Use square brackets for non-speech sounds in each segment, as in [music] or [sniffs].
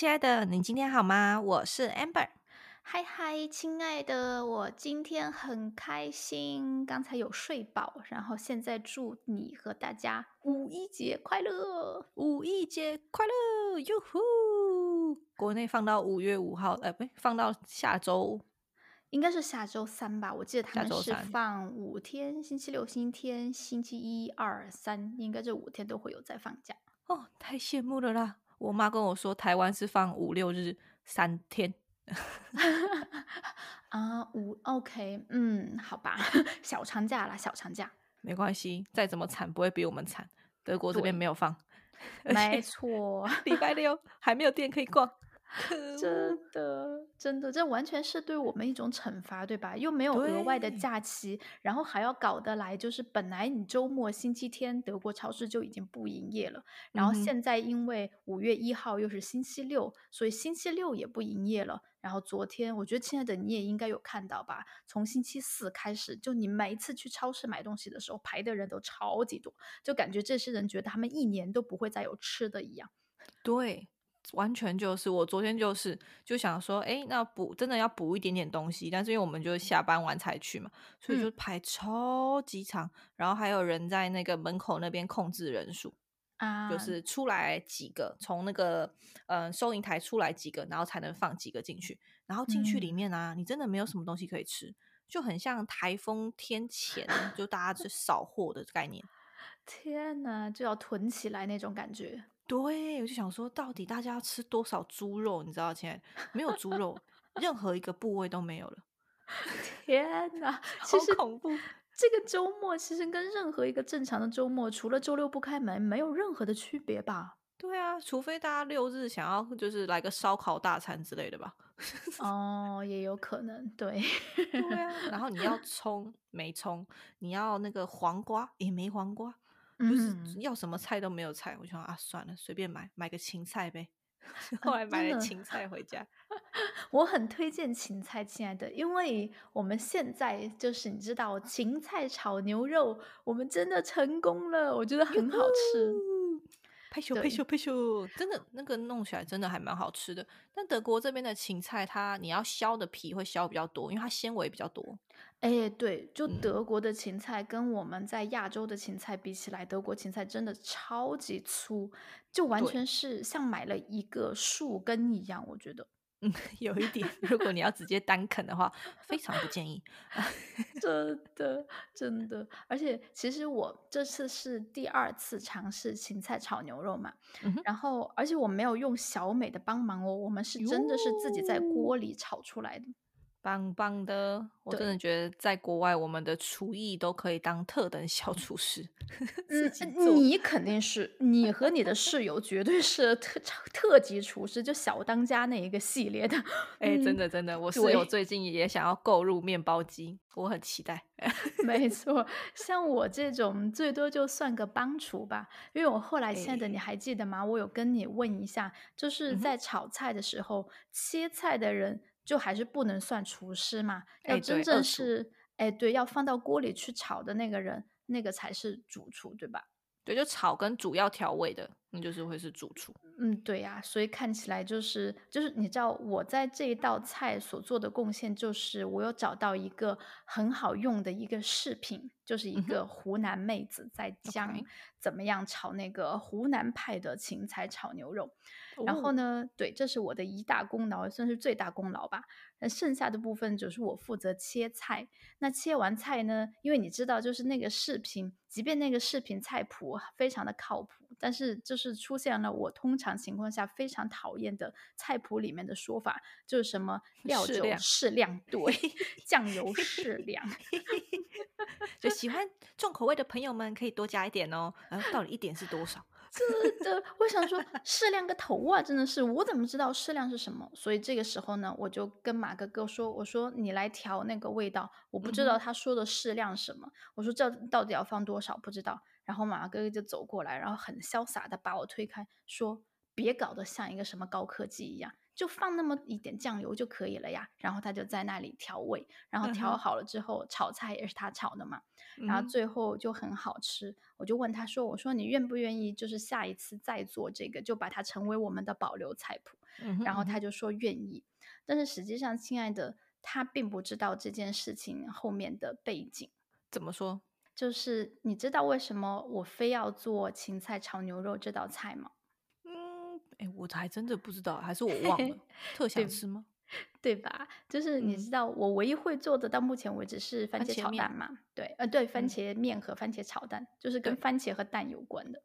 亲爱的，你今天好吗？我是 Amber。嗨嗨，亲爱的，我今天很开心，刚才有睡饱，然后现在祝你和大家五一节快乐，五一节快乐，哟呼！国内放到五月五号，呃，不，放到下周，应该是下周三吧？我记得他们是放五天，星期六、星期天、星期一、二、三，应该这五天都会有在放假。哦，太羡慕了啦！我妈跟我说，台湾是放五六日三天，[laughs] 啊，五 OK，嗯，好吧，[laughs] 小长假啦，小长假，没关系，再怎么惨不会比我们惨。德国这边对没有放，没 [laughs] 错。礼拜六还没有店可以逛，真的，真的，这完全是对我们一种惩罚，对吧？又没有额外的假期，然后还要搞得来，就是本来你周末星期天德国超市就已经不营业了，然后现在因为五月一号又是星期六，所以星期六也不营业了。然后昨天，我觉得亲爱的你也应该有看到吧？从星期四开始，就你每一次去超市买东西的时候，排的人都超级多，就感觉这些人觉得他们一年都不会再有吃的一样。对，完全就是我昨天就是就想说，哎，那补真的要补一点点东西，但是因为我们就是下班完才去嘛，所以就嗯排超级长，然后还有人在那个门口那边控制人数，啊，就是出来几个，从那个呃收银台出来几个，然后才能放几个进去，然后进去里嗯面啊，你真的没有什么东西可以吃，就很像台风天前就大家是 [laughs] 扫货的概念。天呐，就要囤起来那种感觉。对，我就想说，到底大家要吃多少猪肉？你知道，现在没有猪肉，任何一个部位都没有了，[laughs] 天呐，好其实恐怖。这个周末其实跟任何一个正常的周末，除了周六不开门，没有任何的区别吧？对啊，除非大家六日想要就是来个烧烤大餐之类的吧。[laughs] 哦，也有可能，对，对啊，然后你要 [laughs] 葱没葱，你要那个黄瓜也没黄瓜，就是嗯，要什么菜都没有菜。我就想啊，算了，随便买买个芹菜呗。[laughs] 后来买了芹菜回家。[laughs] 我很推荐芹菜，亲爱的，因为我们现在就是你知道芹菜炒牛肉，我们真的成功了，我觉得很好吃。呜拍咻拍对咻拍咻，真的那个弄起来真的还蛮好吃的。但德国这边的芹菜，它你要削的皮会削比较多，因为它纤维比较多。哎，对，就嗯德国的芹菜跟我们在亚洲的芹菜比起来，德国芹菜真的超级粗，就完全是像买了一个树根一样，我觉得。嗯，[laughs] 有一点，如果你要直接单啃的话，非常不建议。[laughs] 真的，真的，而且其实我这次是第二次尝试芹菜炒牛肉嘛，嗯然后而且我没有用小美的帮忙哦，我们是真的是自己在锅里炒出来的。棒棒的，我真的觉得在国外，我们的厨艺都可以当特等小厨师，[laughs] 你肯定是，你和你的 [laughs] 室友绝对是特特级厨师，就小当家那一个系列的。哎、真嗯，的真的，我室友。最近也想要购入面包机，我很期待。[laughs] 没错，像我这种最多就算个帮厨吧，因为我后来，亲爱的，你哎，还记得吗？我有跟你问一下，就是在炒菜的时候，切菜的人就还是不能算厨师嘛，要哎，真，正是，哎，对，要放到锅里去炒的那个人，那个才是主厨，对吧？对，就炒跟主要调味的，那就是会是主厨。嗯，对呀，所以看起来就是就是你知道我在这一道菜所做的贡献，就是我有找到一个很好用的一个视频，就是一个湖南妹子在讲怎么样炒那个湖南派的芹菜炒牛肉。然后哦，呢，对，这是我的一大功劳，算是最大功劳吧。那剩下的部分就是我负责切菜。那切完菜呢，因为你知道，就是那个视频，即便那个视频菜谱非常的靠谱，但是就是出现了我通常情况下非常讨厌的菜谱里面的说法，就是什么 [laughs] 料酒适量，适量，对，酱油适量。[laughs] 就喜欢重口味的朋友们可以多加一点哦。然后到底一点是多少？真的，我想说适量个头啊！真的是，我怎么知道适量是什么？所以这个时候呢，我就跟马哥哥说：“我说你来调那个味道，我不嗯知道，他说的适量什么。我说这到底要放多少？不知道。然后马哥哥就走过来，然后很潇洒的把我推开，说：“别搞得像一个什么高科技一样，就放那么一点酱油就可以了呀。然后他就在那里调味，然后调好了之后，炒菜也是他炒的嘛。然后最后就很好吃。我就问他说：“我说你愿不愿意，就是下一次再做这个，就把它成为我们的保留菜谱？”然后他就说愿意。但是实际上，亲爱的，他并不知道这件事情后面的背景。怎么说？就是你知道为什么我非要做芹菜炒牛肉这道菜吗？嗯，哎，我还真的不知道，还是我忘了。[laughs] 特想吃吗？对吧？就是你知道，我唯一会做的到目前为止是番茄炒蛋嘛？对，呃，对，番茄面和番茄炒蛋，就是跟番茄和蛋有关的。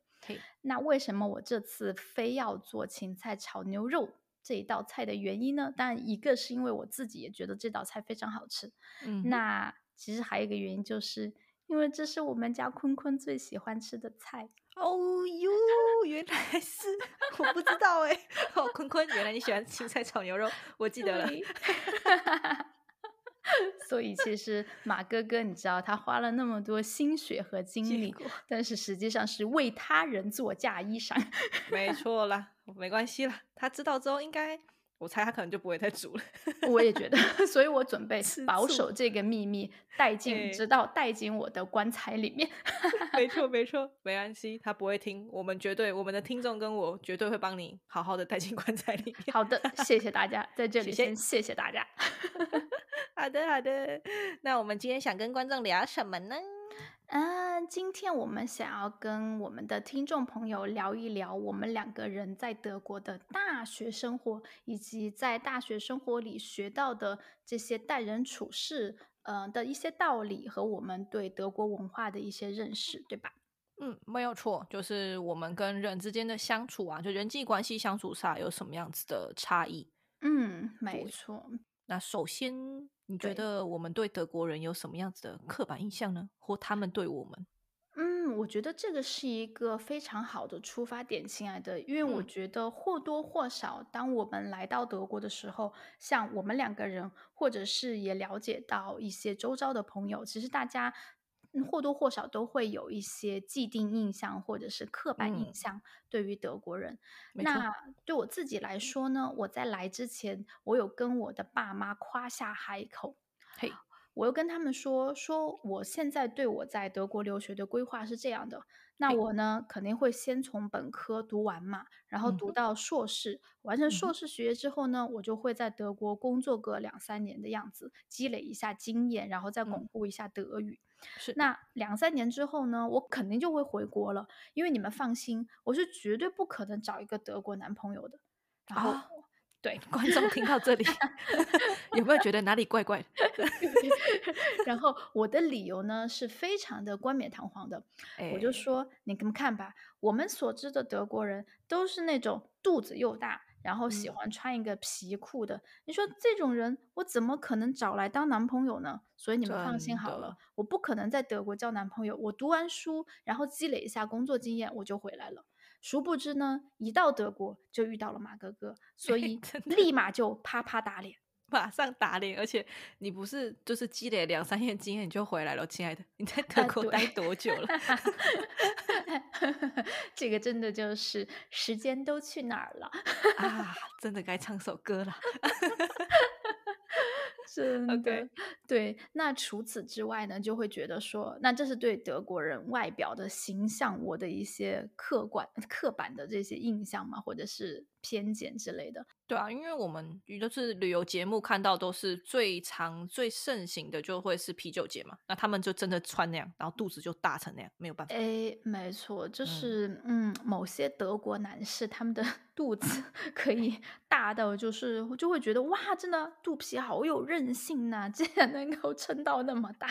那为什么我这次非要做芹菜炒牛肉这一道菜的原因呢？当然，一个是因为我自己也觉得这道菜非常好吃。嗯，那其实还有一个原因就是。因为这是我们家坤坤最喜欢吃的菜哦哟，原来是我不知道哎，哦，坤坤，原来你喜欢青菜炒牛肉，我记得了。[laughs] 所以其实马哥哥，你知道他花了那么多心血和精力，但是实际上是为他人做嫁衣裳。[laughs] 没错啦，没关系啦，他知道之后应该。我猜他可能就不会再煮了。[laughs] 我也觉得，所以我准备保守这个秘密，带进直到带进我的棺材里面。[laughs] 没错，[laughs] 没错，没关系，他不会听。我们绝对，我们的听众跟我绝对会帮你好好的带进棺材里面。好的，谢谢大家，在这里先谢谢大家。好的，好的。那我们今天想跟观众聊什么呢？嗯，今天我们想要跟我们的听众朋友聊一聊我们两个人在德国的大学生活，以及在大学生活里学到的这些待人处事，呃的一些道理和我们对德国文化的一些认识，对吧？嗯，没有错，就是我们跟人之间的相处啊，就人际关系相处上有什么样子的差异？嗯，没错。那首先。你觉得我们对德国人有什么样子的刻板印象呢？或他们对我们？嗯，我觉得这个是一个非常好的出发点，亲爱的。因为我觉得或多或少，当我们来到德国的时候，像我们两个人，或者是也了解到一些周遭的朋友，其实大家。或多或少都会有一些既定印象或者是刻板印象对于德国人。那。对我自己来说呢，我在来之前，我有跟我的爸妈夸下海口，嘿，我又跟他们说，说我现在对我在德国留学的规划是这样的。那我呢，肯定会先从本科读完嘛，然后读到硕士，完成硕。士学业之后呢，我就会在德国工作个两三年的样子，积累一下经验，然后再巩固一下德语。是，那两三年之后呢，我肯定就会回国了，因为你们放心，我是绝对不可能找一个德国男朋友的。然后。对，观众听到这里，[laughs] 有没有觉得哪里怪怪的？[laughs] 然后我的理由呢是非常的冠冕堂皇的，我就说你们看吧，我们所知的德国人都是那种肚子又大，然后喜欢穿一个皮裤的。你说这种人，我怎么可能找来当男朋友呢？所以你们放心好了，我不可能在德国交男朋友。我读完书，然后积累一下工作经验，我就回来了。殊不知呢，一到德国就遇到了马哥哥，所以 [laughs] 立马就啪啪打脸，马上打脸。而且你不是就是积累两三年经验你就回来了，亲爱的，你在德国待多久了？[laughs] 这个真的就是时间都去哪儿了啊！真的该唱首歌了。[laughs] 真的对，那除此之外呢，就会觉得说，那这是对德国人外表的形象，我的一些客观、刻板的这些印象嘛，或者是。偏见之类的，对啊，因为我们都是旅游节目看到都是最常、最盛行的，就会是啤酒节嘛。那他们就真的穿那样，然后肚子就大成那样，没有办法。哎，没错，就是嗯，某些德国男士他们的 [laughs] 肚子可以大到，就是就会觉得哇，真的肚皮好有韧性呐，竟然能够撑到那么大。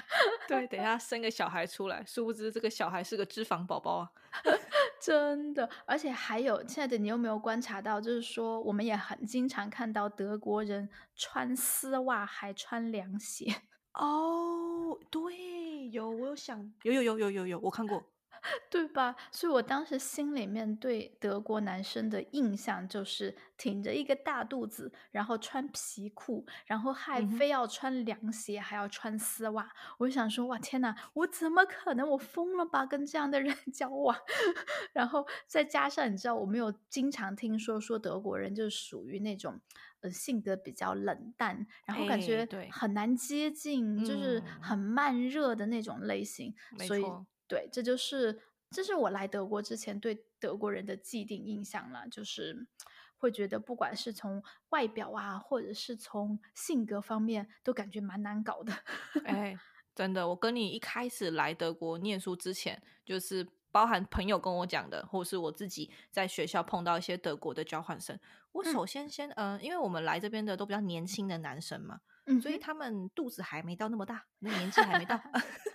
对，等下生个小孩出来，殊不知这个小孩是个脂肪宝宝啊。[laughs] 真的，而且还有，亲爱的，你有没有观察到？就是说，我们也很经常看到德国人穿丝袜还穿凉鞋 [laughs] 哦。对，有，我有想，有有有有有有，我看过。对吧？所以我当时心里面对德国男生的印象就是挺着一个大肚子，然后穿皮裤，然后还非要穿凉鞋，还要穿丝袜。我就想说，哇，天呐，我怎么可能？我疯了吧？跟这样的人 [laughs] 交往？[laughs] 然后再加上你知道，我没有经常听说说德国人就是属于那种呃性格比较冷淡，然后感哎觉对很难接近，就是嗯很慢热的那种类型。所以对，这就是这是我来德国之前对德国人的既定印象了，就是会觉得不管是从外表啊，或者是从性格方面，都感觉蛮难搞的。哎，真的，我跟你一开始来德国念书之前，就是包含朋友跟我讲的，或是我自己在学校碰到一些德国的交换生，我嗯首先先呃，因为我们来这边的都比较年轻的男生嘛，嗯所以他们肚子还没到那么大，那年纪还没到。[laughs]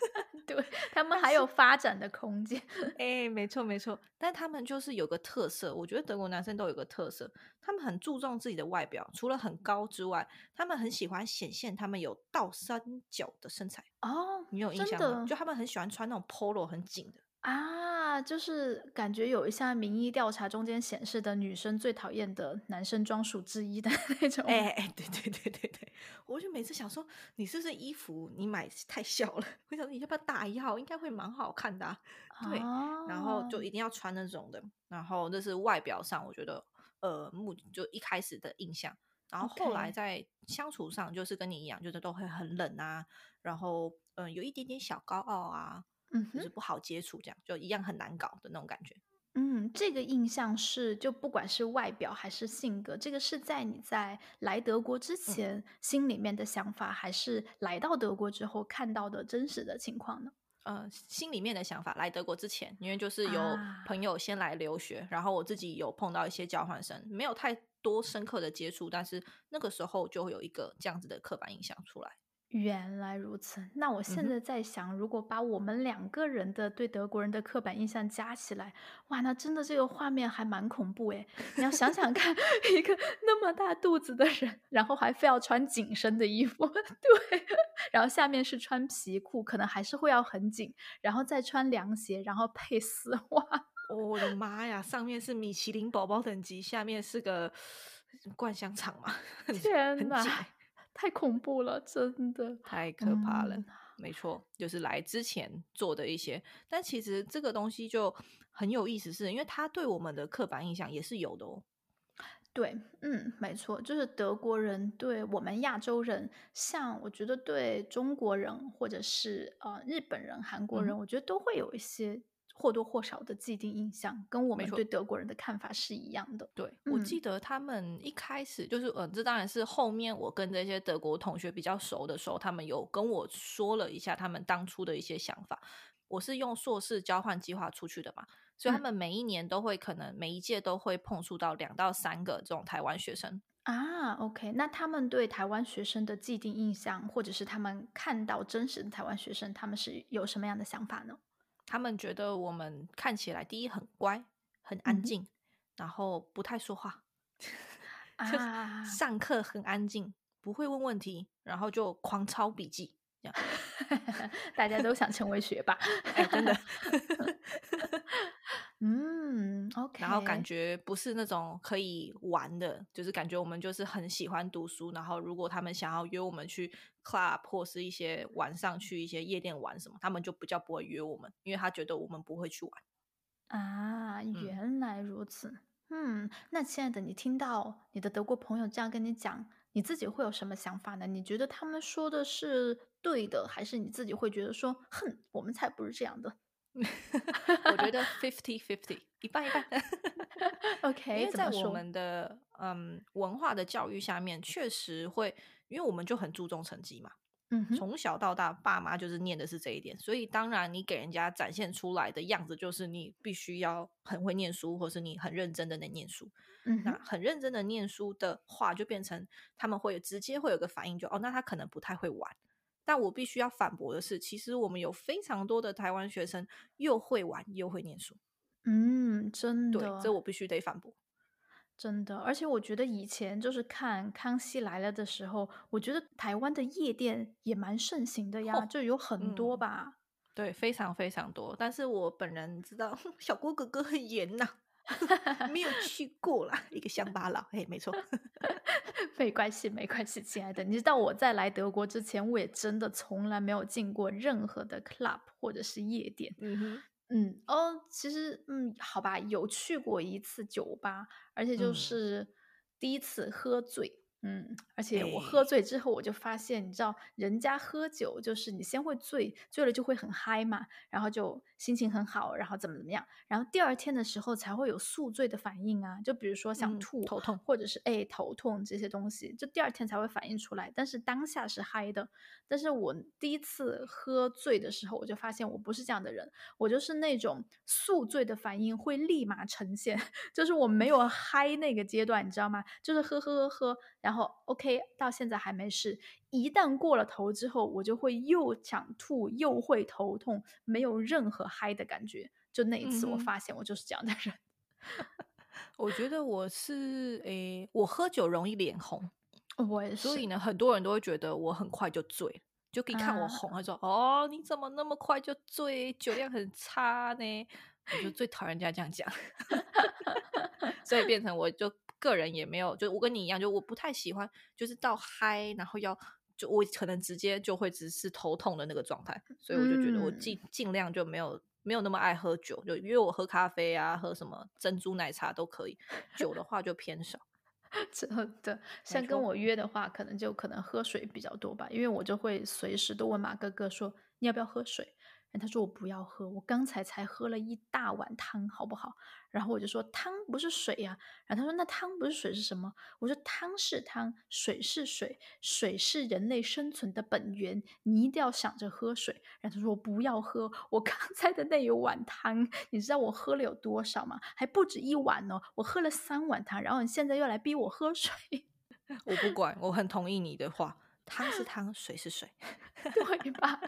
对他们还有发展的空间。[laughs] 哎、没错没错，但他们就是有个特色，我觉得德国男生都有个特色，他们很注重自己的外表，除了很高之外，他们很喜欢显现他们有倒三角的身材。哦，你有印象吗？就他们很喜欢穿那种 polo 很紧的。啊，就是感觉有一项民意调查中间显示的女生最讨厌的男生装束之一的 [laughs] 那种。哎哎哎，对对对对对，我就每次想说，你是不是衣服你买太小了？我想说你要不要大一号，应该会蛮好看的、啊。对，然后就哦一定要穿那种的。然后这是外表上，我觉得呃，目就一开始的印象。然后后来 OK 在相处上，就是跟你一样，就是都会很冷啊，然后嗯、呃有一点点小高傲啊，嗯哼就是不好接触，这样就一样很难搞的那种感觉。嗯，这个印象是，就不管是外表还是性格，这个是在你在来德国之前、心里面的想法，还是来到德国之后看到的真实的情况呢？呃，心里面的想法，来德国之前，因为就是有啊朋友先来留学，然后我自己有碰到一些交换生，没有太多深刻的接触，但是那个时候就会有一个这样子的刻板印象出来。原来如此，那我现在在想，如果把我们两个人的对德国人的刻板印象加起来，哇，那真的这个画面还蛮恐怖诶。你要想想看，[laughs] 一个那么大肚子的人，然后还非要穿紧身的衣服，[laughs] 对，然后下面是穿皮裤，可能还是会要很紧，然后再穿凉鞋，然后配丝袜，哦我的妈呀，上面是米其林宝宝等级，下面是个 [sniffs] 灌香肠嘛，[laughs] 天哪很紧，太恐怖了，真的。太可怕了。嗯没错，就是来之前做的一些，但其实这个东西就很有意思是，因为它对我们的刻板印象也是有的哦。对，嗯，没错，就是德国人对我们亚洲人，像我觉得对中国人或者是呃日本人、韩国人，嗯我觉得都会有一些或多或少的既定印象，跟我们对德国人的看法是一样的。对，我记嗯得他们一开始就是，呃，这当然是后面我跟这些德国同学比较熟的时候，他们有跟我说了一下他们当初的一些想法。我是用硕士交换计划出去的嘛，所以他嗯们每一年都会可能每一届都会碰触到两到三个这种台湾学生。啊，OK，那他们对台湾学生的既定印象，或者是他们看到真实的台湾学生，他们是有什么样的想法呢？他们觉得我们看起来第一很乖，很安静，然后不太说话，[laughs] 就上课很安静，不会问问题，然后就狂抄笔记，这样。[laughs] 大家都想成为学霸，哎，真的。[laughs] 嗯，OK，然后感觉不是那种可以玩的，就是感觉我们就是很喜欢读书。然后如果他们想要约我们去 club 或是一些晚上去一些夜店玩什么，他们就比较不会约我们，因为他觉得我们不会去玩。啊，原来如此。嗯，那亲爱的，你听到你的德国朋友这样跟你讲，你自己会有什么想法呢？你觉得他们说的是对的，还是你自己会觉得说，哼，我们才不是这样的 [laughs] 我觉得 fifty fifty 一半一半。[laughs] 因？OK，因为在我？们的嗯文化的教育下面，确实会，因为我们就很注重成绩嘛，嗯，从小到大，爸妈就是念的是这一点，所以当然你给人家展现出来的样子，就是你必须要很会念书，或是你很认真的能念书。那，很认真的念书的话，就变成他们会直接会有个反应就，哦，那他可能不太会玩。但我必须要反驳的是，其实我们有非常多的台湾学生又会玩又会念书，嗯，真对，的，这我必须得反驳。真的，而且我觉得以前就是看《康熙来了》的时候，我觉得台湾的夜店也蛮盛行的呀，嚯就有很多嗯吧。对，非常非常多。但是我本人知道 [laughs] 小郭哥哥很严呐、没有 [laughs] 去过啦，一个乡巴佬。哎，没错，[laughs] 没关系，没关系，亲爱的。你知道我在来德国之前，我也真的从来没有进过任何的 club 或者是夜店。嗯哼，嗯，哦，其实，嗯，好吧，有去过一次酒吧，而且就嗯是第一次喝醉。嗯，而且我哎喝醉之后，我就发现，你知道，人家喝酒就是你先会醉，醉了就会很嗨嘛，然后就心情很好，然后怎么怎么样，然后第二天的时候才会有宿醉的反应啊，就比如说想嗯吐、头痛或者是哎头痛这些东西，就第二天才会反应出来，但是当下是嗨的。但是我第一次喝醉的时候，我就发现我不是这样的人，我就是那种宿醉的反应会立马呈现，[laughs] 就是我没有嗨那个阶段，你知道吗？就是喝喝喝喝，然后 OK 到现在还没事，一旦过了头之后，我就会又想吐又会头痛，没有任何嗨的感觉。就那一次，我发现我就是这样的人。[laughs] 我觉得我是诶，我喝酒容易脸红，我也是，所以呢，很多人都会觉得我很快就醉就可以看我啊红，他说：“哦，你怎么那么快就醉？酒量很差呢？”我就最讨厌人家这样讲，[laughs] 所以变成我就个人也没有，就我跟你一样，就我不太喜欢，就是到嗨，然后要就我可能直接就会只是头痛的那个状态，所以我就觉得我嗯。尽尽量就没有没有那么爱喝酒，就约我喝咖啡啊，喝什么珍珠奶茶都可以，酒的话就偏少。[laughs] 真的，像跟我。约的话，可能就可能喝水比较多吧，因为我就会随时都问马哥哥说你要不要喝水，然后他说我不要喝，我刚才才喝了一大碗汤，好不好？然后我就说汤不是水呀、然后他说那汤不是水是什么？我说汤是汤，水是水，水是人类生存的本源，你一定要想着喝水。然后他说我不要喝，我刚才的那一碗汤，你知道我喝了有多少吗？还不止一碗哦，我喝了三碗汤，然后你现在又来逼我喝水，我不管，我很同意你的话，汤是汤，水是水。[laughs] 对吧？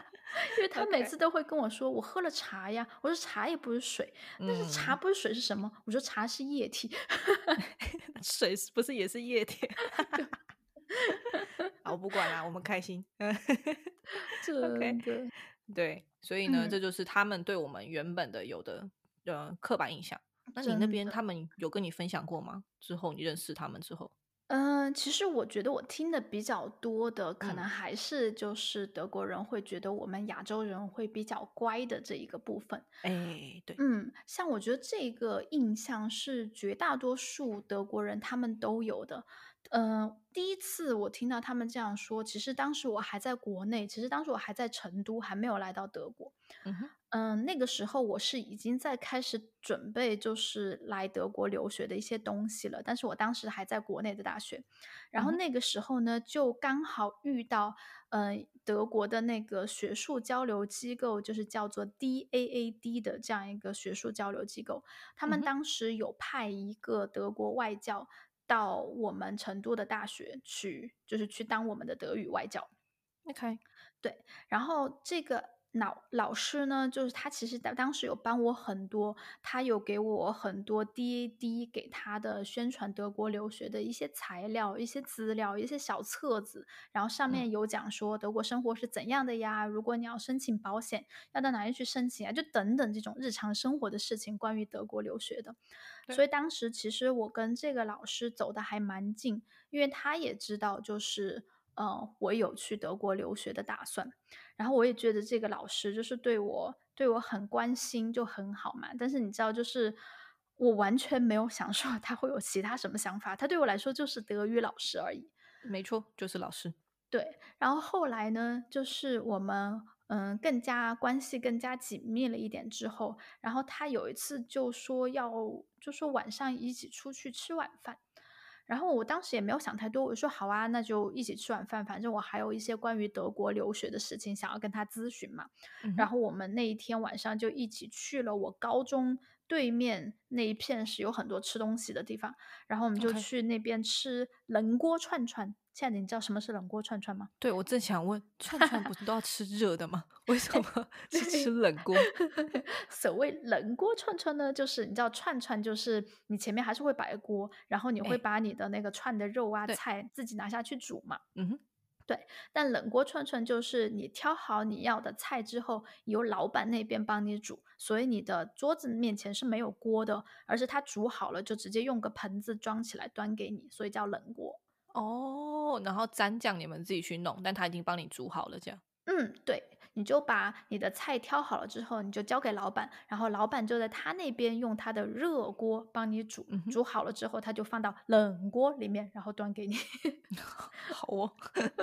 因为他每次都会跟我说我喝了茶呀，我说茶也不是水，但是茶嗯不是水是什么？我说茶是液体。[laughs] 水是不是也是液体？[laughs] 好，我不管啦，我们开心。真的，对，所以呢，嗯这就是他们对我们原本的有的呃刻板印象。那你那边他们有跟你分享过吗？之后你认识他们之后，嗯，其实我觉得我听的比较多的，可能嗯还是就是德国人会觉得我们亚洲人会比较乖的这一个部分。哎，对，嗯，像我觉得这个印象是绝大多数德国人他们都有的。嗯、第一次我听到他们这样说，其实当时我还在国内，其实当时我还在成都，还没有来到德国。嗯哼，嗯，那个时候我是已经在开始准备，就是来德国留学的一些东西了。但是我当时还在国内的大学，然后那个时候呢，就刚好遇到，嗯、德国的那个学术交流机构，就是叫做 DAAD 的这样一个学术交流机构，他们当时有派一个德国外教到我们成都的大学去，就是去当我们的德语外教。，OK，对然后这个老老师呢，就是他其实当当时有帮我很多，他有给我很多 DAD 给他的宣传德国留学的一些材料、一些资料、一些小册子，然后上嗯面有讲说德国生活是怎样的呀，如果你要申请保险，要到哪里去申请啊，就等等这种日常生活的事情，关于德国留学的。所以当时其实我跟这个老师走的还蛮近，因为他也知道就是呃我有去德国留学的打算，然后我也觉得这个老师就是对我对我很关心，就很好嘛。但是你知道，就是我完全没有想说他会有其他什么想法，他对我来说就是德语老师而已。没错，就是老师。对，然后后来呢，就是我们嗯更加关系更加紧密了一点之后，然后他有一次就说要就说晚上一起出去吃晚饭，然后我当时也没有想太多，我说好啊，那就一起吃晚饭，反正我还有一些关于德国留学的事情想要跟他咨询嘛。嗯然后我们那一天晚上就一起去了我高中对面那一片是有很多吃东西的地方，然后我们就去那边吃冷锅串串。亲爱的你知道什么是冷锅串串吗？对我正想问，串串不是都要吃热的吗？为什么是吃冷锅？[laughs] 所谓冷锅串串呢，就是你知道串串就是你前面还是会摆个锅，然后你会哎把你的那个串的肉啊对菜自己拿下去煮嘛。嗯哼，对，但冷锅串串就是你挑好你要的菜之后，由老板那边帮你煮，所以你的桌子面前是没有锅的，而是他煮好了就直接用个盆子装起来端给你，所以叫冷锅。哦，然后蘸酱你们自己去弄，但他已经帮你煮好了，这样。嗯，对，你就把你的菜挑好了之后，你就交给老板，然后老板就在他那边用他的热锅帮你煮，煮好了之后，他就放到冷锅里面，然后端给你。[laughs] [laughs] 好哦，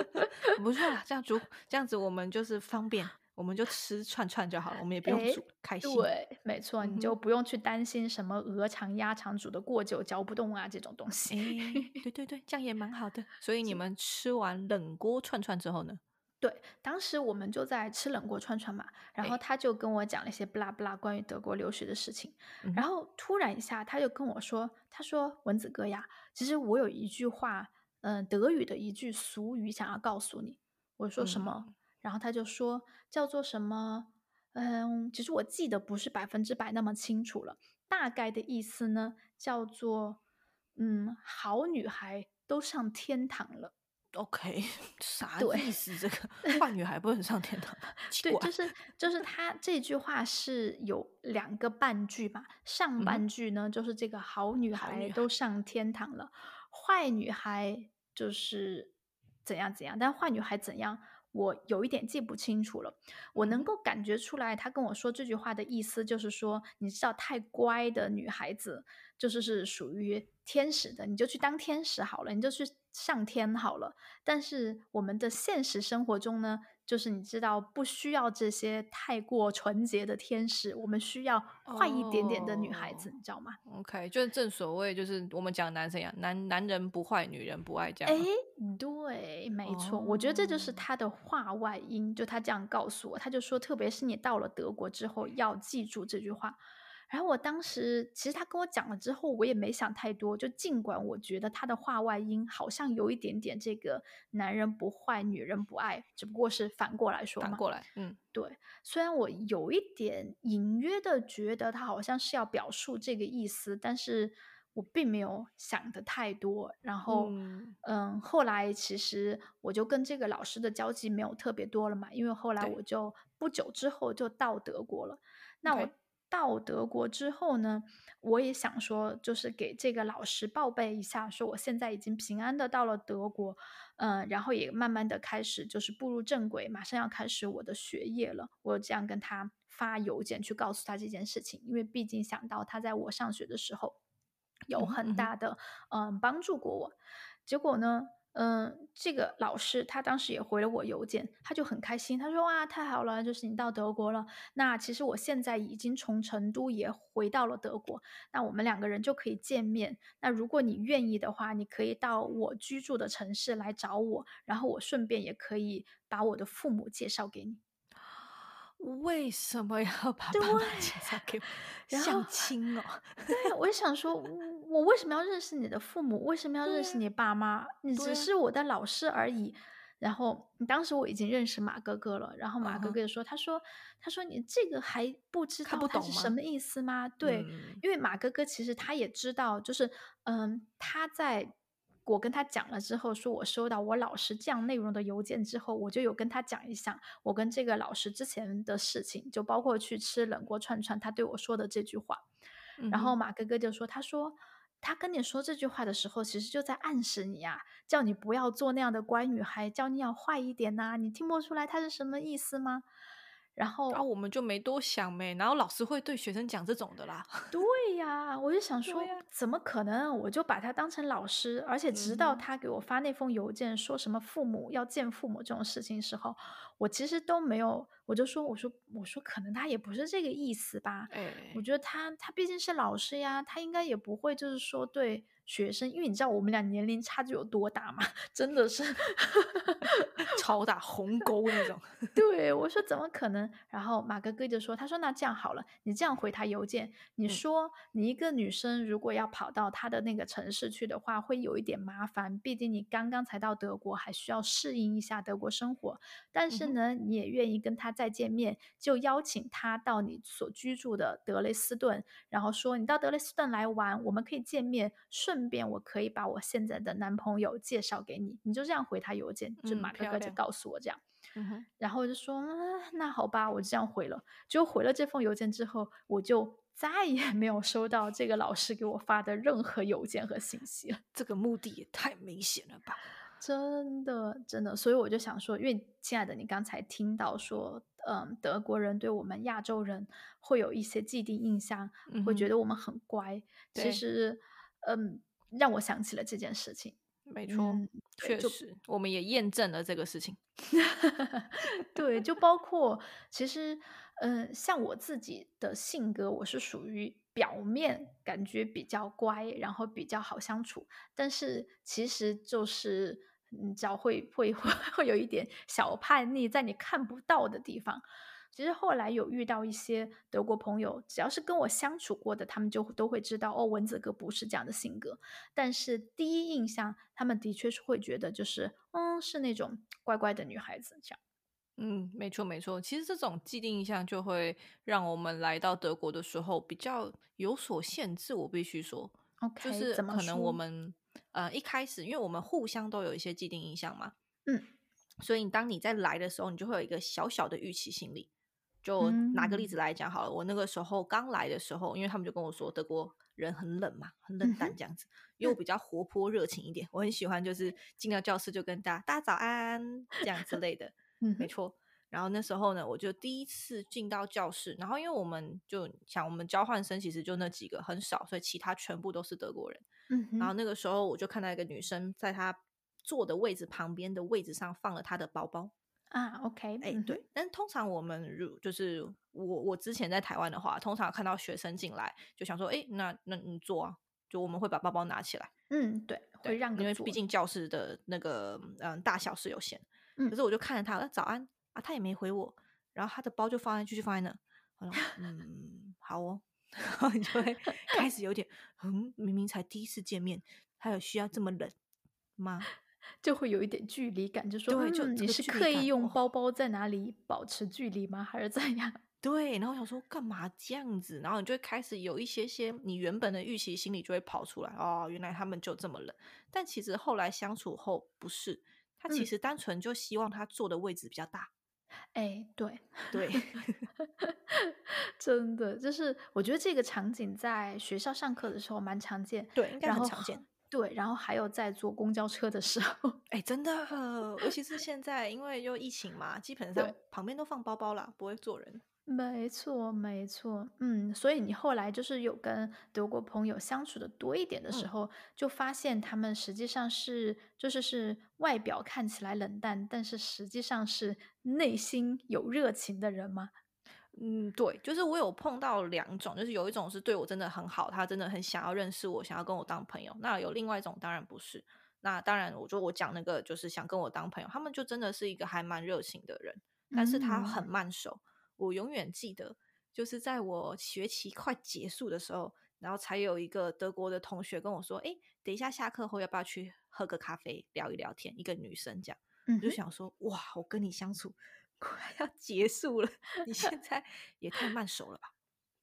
[laughs] 不错啊，这样煮这样子我们就是方便，我们就吃串串就好了，我们也不用煮，开心。对，没错，你就不用去担心什么鹅肠、鸭肠煮的过久嚼不动啊这种东西。对对对，这样也蛮好的。所以你们吃完冷锅串串之后呢？对，当时我们就在吃冷锅串串嘛，然后他就跟我讲了一些不拉不拉关于德国留学的事情，然后突然一下他就跟我说：“他说文子哥呀，其实我有一句话，嗯，德语的一句俗语想要告诉你。”我说什么？然后他就说叫做什么？嗯，其实我记得不是百分之百那么清楚了，大概的意思呢叫做嗯，好女孩都上天堂了。OK，[laughs] 啥意思？这个坏女孩不能上天堂？[laughs] 对，就是就是他这句话是有两个半句吧。上半句呢，就是这个好女孩都上天堂了，坏女孩就是怎样怎样。但坏女孩怎样，我有一点记不清楚了。我能够感觉出来，他跟我说这句话的意思就是说，你知道，太乖的女孩子就是是属于天使的，你就去当天使好了，你就去。上天好了，但是我们的现实生活中呢，就是你知道不需要这些太过纯洁的天使，我们需要坏一点点的女孩子，你知道吗？OK，就是正所谓就是我们讲男生呀，男男人不坏，女人不爱这样。哎，对，没错，我觉得这就是他的话外音，就他这样告诉我，他就说，特别是你到了德国之后，要记住这句话。然后我当时其实他跟我讲了之后，我也没想太多。就尽管我觉得他的话外音好像有一点点这个男人不坏，女人不爱，只不过是反过来说嘛。反过来，嗯，对。虽然我有一点隐约的觉得他好像是要表述这个意思，但是我并没有想的太多。然后，嗯，后来其实我就跟这个老师的交集没有特别多了嘛，因为后来我就不久之后就到德国了。那我。到德国之后呢，我也想说，就是给这个老师报备一下，说我现在已经平安的到了德国，嗯，然后也慢慢的开始就是步入正轨，马上要开始我的学业了。我这样跟他发邮件去告诉他这件事情，因为毕竟想到他在我上学的时候有很大的嗯帮助过我，结果呢？嗯，这个老师他当时也回了我邮件，他就很开心，他说：“哇，太好了，就是你到德国了。那其实我现在已经从成都也回到了德国，那我们两个人就可以见面。那如果你愿意的话，你可以到我居住的城市来找我，然后我顺便也可以把我的父母介绍给你。”为什么要把爸妈介绍给我？相亲哦？对，我想说，我为什么要认识你的父母？为什么要认识你爸妈？你只是我的老师而已。然后，当时我已经认识马哥哥了。然后马哥哥说：“他说，他说你这个还不知道他是什么意思吗？对，因为马哥哥其实他也知道，就是嗯，他在。”我跟他讲了之后，说我收到我老师这样内容的邮件之后，我就有跟他讲一下我跟这个老师之前的事情，就包括去吃冷锅串串，他对我说的这句话。然后马哥哥就说：“他说他跟你说这句话的时候，其实就在暗示你啊，叫你不要做那样的乖女孩，叫你要坏一点呐。你听不出来他是什么意思吗？”然后啊，我们就没多想没，然后老师会对学生讲这种的啦。[laughs] 对呀，我就想说，怎么可能？我就把他当成老师，而且直到他给我发那封邮件，说什么父母要见父母这种事情时候，我其实都没有，我就说，我说，我说，可能他也不是这个意思吧。哎，我觉得他他毕竟是老师呀，他应该也不会就是说对。学生，因为你知道我们俩年龄差距有多大吗？[laughs] 真的是 [laughs] 超大鸿沟那种。对，我说怎么可能？然后马哥哥就说：“他说那这样好了，你这样回他邮件，你说你一个女生如果要跑到他的那个城市去的话，会有一点麻烦，毕竟你刚刚才到德国，还需要适应一下德国生活。但是呢，你也愿意跟他再见面，就邀请他到你所居住的德累斯顿，然后说你到德累斯顿来玩，我们可以见面，顺便我可以把我现在的男朋友介绍给你。你就这样回他邮件，就马哥哥就告诉我这样。”然后我就说，那好吧，我就这样回了。就回了这封邮件之后，我就再也没有收到这个老师给我发的任何邮件和信息了。这个目的也太明显了吧！真的，真的。所以我就想说，因为亲爱的，你刚才听到说，嗯，德国人对我们亚洲人会有一些既定印象，会觉得我们很乖。其实，嗯，让我想起了这件事情。没错，确实，我们也验证了这个事情。[laughs] 对，就包括其实，嗯，像我自己的性格，我是属于表面感觉比较乖，然后比较好相处，但是其实就是，你只要会会 [laughs] 会有一点小叛逆，在你看不到的地方。其实后来有遇到一些德国朋友，只要是跟我相处过的，他们就都会知道哦，文子哥不是这样的性格。但是第一印象，他们的确是会觉得，就是嗯，是那种乖乖的女孩子这样。嗯，没错没错。其实这种既定印象就会让我们来到德国的时候比较有所限制。我必须说，OK，就是可能我们呃一开始，因为我们互相都有一些既定印象嘛，嗯，所以当你在来的时候，你就会有一个小小的预期心理。就拿个例子来讲好了，我那个时候刚来的时候，因为他们就跟我说德国人很冷嘛，很冷淡这样子。因为我比较活泼热情一点，我很喜欢就是进到教室就跟大家大家早安这样之类的。[laughs] 嗯，没错。然后那时候呢，我就第一次进到教室，然后因为我们就想我们交换生其实就那几个很少，所以其他全部都是德国人。嗯，然后那个时候我就看到一个女生在她坐的位置旁边的位置上放了她的包包。啊，OK，哎，对，但通常我们如就是我我之前在台湾的话，通常看到学生进来，就想说，哎，那那你坐啊，就我们会把包包拿起来，嗯，对，会让，因为毕竟教室的那个嗯大小是有限，可是我就看着他，那早安啊，他也没回我，然后他的包就放在继续放在那，我说嗯好哦，然后你就会开始有点，嗯，明明才第一次见面，还有需要这么冷吗？就会有一点距离感，就说你是刻意用包包在哪里保持距离吗？还是怎样？[laughs] 对，然后想说干嘛这样子，然后你就会开始有一些些你原本的预期心理就会跑出来哦，原来他们就这么冷。但其实后来相处后不是，他其实单纯就希望他坐的位置比较大。哎，对对，[laughs] 真的就是我觉得这个场景在学校上课的时候蛮常见，对，应该很常见。对，然后还有在坐公交车的时候，[laughs] 哎，真的，尤其是现在，因为又疫情嘛，基本上旁边都放包包啦，不会坐人。没错，没错，嗯，所以你后来就是有跟德国朋友相处的多一点的时候，就发现他们实际上是，就是是外表看起来冷淡，但是实际上是内心有热情的人吗？嗯，对，就是我有碰到两种，就是有一种是对我真的很好，他真的很想要认识我，想要跟我当朋友。那有另外一种，当然不是。那当然，我就我讲那个就是想跟我当朋友，他们就真的是一个还蛮热情的人，但是他很慢熟。我永远记得，就是在我学期快结束的时候，然后才有一个德国的同学跟我说：“哎，等一下下课后要不要去喝个咖啡聊一聊天？”一个女生这样，我就想说：“哇，我跟你相处。”快要 [laughs] 结束了，你现在 [laughs] 也太慢熟了吧？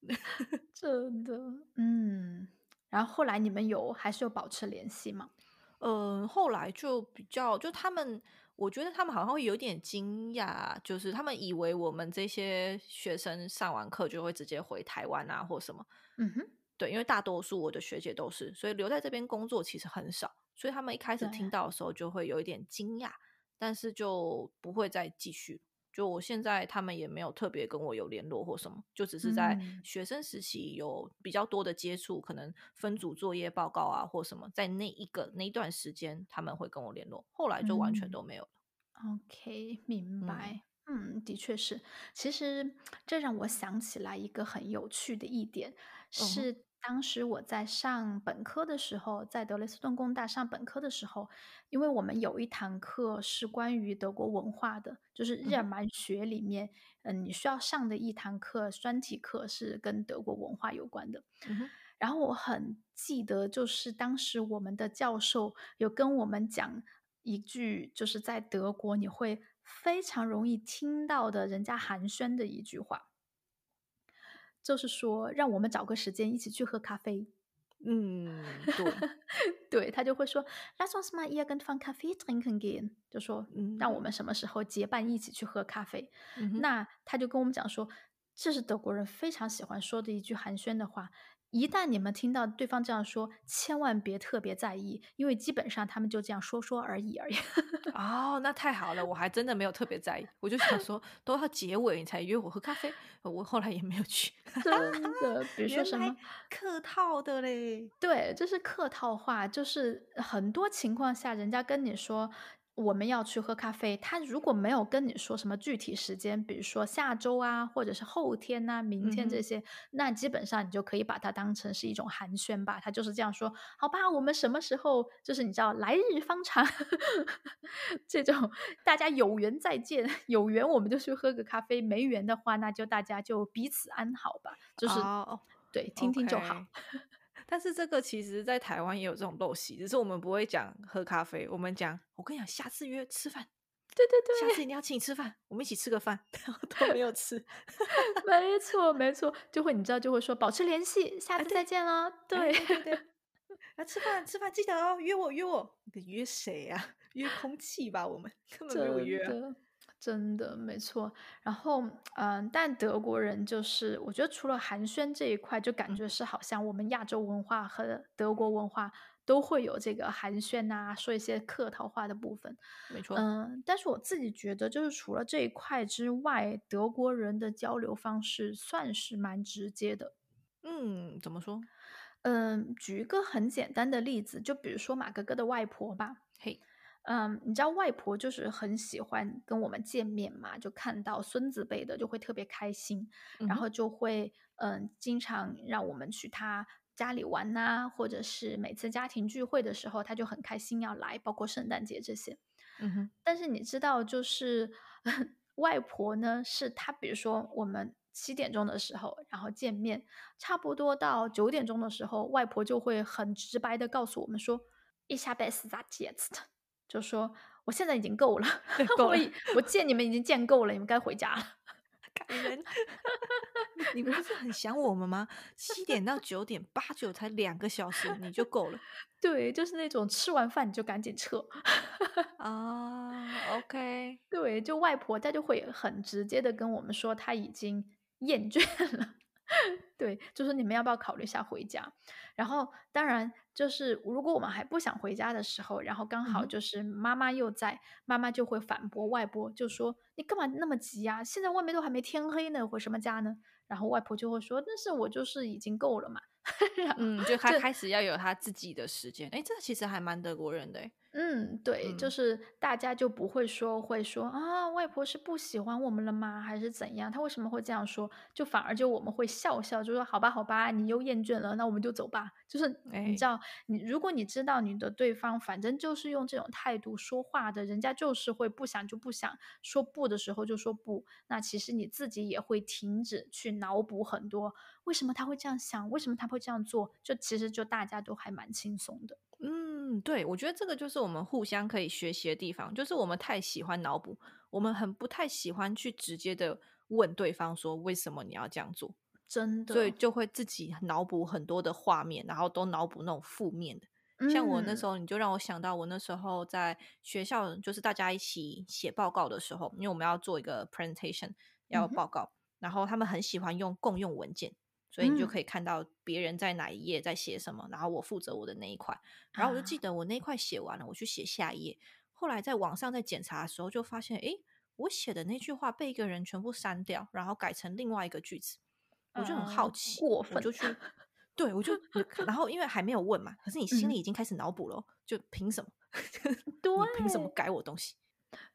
[laughs] 真的，嗯。然后后来你们有还是有保持联系吗？嗯，后来就比较，就他们，我觉得他们好像会有点惊讶，就是他们以为我们这些学生上完课就会直接回台湾啊，或什么。嗯哼，对，因为大多数我的学姐都是，所以留在这边工作其实很少，所以他们一开始听到的时候就会有一点惊讶，但是就不会再继续。就我现在，他们也没有特别跟我有联络或什么，就只是在学生时期有比较多的接触，可能分组作业报告啊或什么，在那一个那一段时间他们会跟我联络，后来就完全都没有了。OK，明白。嗯，的确是。其实这让我想起来一个很有趣的一点，是当时我在上本科的时候，在德累斯顿工大上本科的时候，因为我们有一堂课是关于德国文化的，就是日耳曼学里面，嗯，你需要上的一堂课，专题课是跟德国文化有关的。嗯然后我很记得，就是当时我们的教授有跟我们讲一句，就是在德国你会非常容易听到的人家寒暄的一句话，就是说让我们找个时间一起去喝咖啡。嗯，对，[laughs] 对他就会说，Lass uns mal irgendwann Kaffee drinking again 就说嗯让我们什么时候结伴一起去喝咖啡。嗯那他就跟我们讲说，这是德国人非常喜欢说的一句寒暄的话。一旦你们听到对方这样说，千万别特别在意，因为基本上他们就这样说说而已而已。[laughs] 哦，那太好了，我还真的没有特别在意，我就想说 [laughs] 都要结尾你才约我喝咖啡，我后来也没有去。真的，比如说什么，客套的嘞？对，这是客套话，就是很多情况下，人家跟你说我们要去喝咖啡，他如果没有跟你说什么具体时间，比如说下周啊，或者是后天呐、明天这些，那基本上你就可以把它当成是一种寒暄吧。他就是这样说，好吧，我们什么时候就是你知道来日方长 [laughs] 这种，大家有缘再见，有缘我们就去喝个咖啡，没缘的话，那就大家就彼此安好吧，就是、哦对，听听就好。[laughs] 但是这个其实，在台湾也有这种陋习，只是我们不会讲喝咖啡，我们讲，我跟你讲，下次约吃饭，对对对。下次一定要请你吃饭，我们一起吃个饭，然后都没有吃。[laughs] 没错，没错，就会你知道就会说保持联系，下次再见喽。对，哎对对对，[laughs] 啊，吃饭吃饭记得哦，约我约我，你约谁呀、[laughs] 约空气吧，我们根本没有约、啊。真的，没错。然后，嗯，但德国人就是，我觉得除了寒暄这一块，就感嗯觉是好像我们亚洲文化和德国文化都会有这个寒暄啊，说一些客套话的部分。没错，嗯，但是我自己觉得，就是除了这一块之外，德国人的交流方式算是蛮直接的。嗯，怎么说？嗯，举一个很简单的例子，就比如说马哥哥的外婆吧。嘿，嗯，你知道外婆就是很喜欢跟我们见面嘛，就看到孙子辈的就会特别开心，嗯然后就会嗯经常让我们去她家里玩呐、或者是每次家庭聚会的时候，她就很开心要来，包括圣诞节这些。嗯哼，但是你知道，就是 [laughs] 外婆呢，是她，比如说我们七点钟的时候，然后见面，差不多到九点钟的时候，外婆就会很直白的告诉我们说：“Ich habe es satt jetzt。”就说我现在已经够了，[laughs] 够我我见你们已经见够了，你们该回家了。[laughs] 感人。[laughs] 你不是很想我们吗？七点到九点，八九才两个小时，你就够了对，就是那种吃完饭你就赶紧撤。啊。OK，对，就外婆她就会很直接的跟我们说，她已经厌倦了。[laughs] 对，就是你们要不要考虑一下回家？然后当然就是如果我们还不想回家的时候，然后刚好就是妈妈又在，妈妈就会反驳外婆，就说你干嘛那么急呀、现在外面都还没天黑呢，回什么家呢？然后外婆就会说，但是我就是已经够了嘛。嗯，就他开始要有他自己的时间。哎，这个其实还蛮德国人的诶。嗯，对，就嗯是大家就不会说会说啊，外婆是不喜欢我们了吗？还是怎样？她为什么会这样说？就反而就我们会笑笑，就说好吧，好吧，你又厌倦了，那我们就走吧。就是你哎知道，你如果你知道你的对方反正就是用这种态度说话的，人家就是会不想就不想，说不的时候就说不，那其实你自己也会停止去脑补很多，为什么他会这样想？为什么他会这样做？就其实就大家都还蛮轻松的。嗯，对，我觉得这个就是我们互相可以学习的地方，就是我们太喜欢脑补，我们很不太喜欢去直接的问对方说为什么你要这样做，真的，所以就会自己脑补很多的画面，然后都脑补那种负面的。像我那嗯。时候，你就让我想到我那时候在学校，就是大家一起写报告的时候，因为我们要做一个 presentation 要报告，然后他们很喜欢用共用文件，所以你就嗯可以看到别人在哪一页在写什么，然后我负责我的那一块，然后我就记啊得我那一块写完了，我去写下一页，后来在网上在检查的时候就发现，诶，我写的那句话被一个人全部删掉，然后改成另外一个句子，我就很好呃奇，过分我就去，[laughs] 对我就，然后因为还没有问嘛，可是你心嗯里已经开始脑补了哦，就凭什么？对 [laughs] 你凭什么改我东西？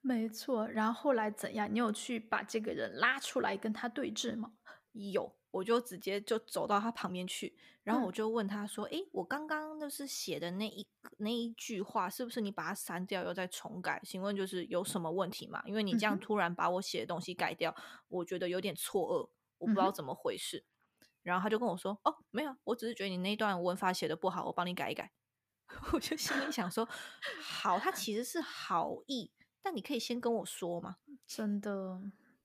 没错，然后后来怎样？你有去把这个人拉出来跟他对峙吗？有，我就直接就走到他旁边去，然后嗯我就问他说：“诶，我刚刚就是写的那一那一句话，是不是你把它删掉又再重改？请问就是有什么问题吗？因为你这样突然把我写的东西改掉，我觉得有点错愕，我不知道怎么回事。”然后他就跟我说：“哦，没有，我只是觉得你那段文法写的不好，我帮你改一改。” [laughs] 我就心里想说：“好，他其实是好意，但你可以先跟我说嘛。”真的，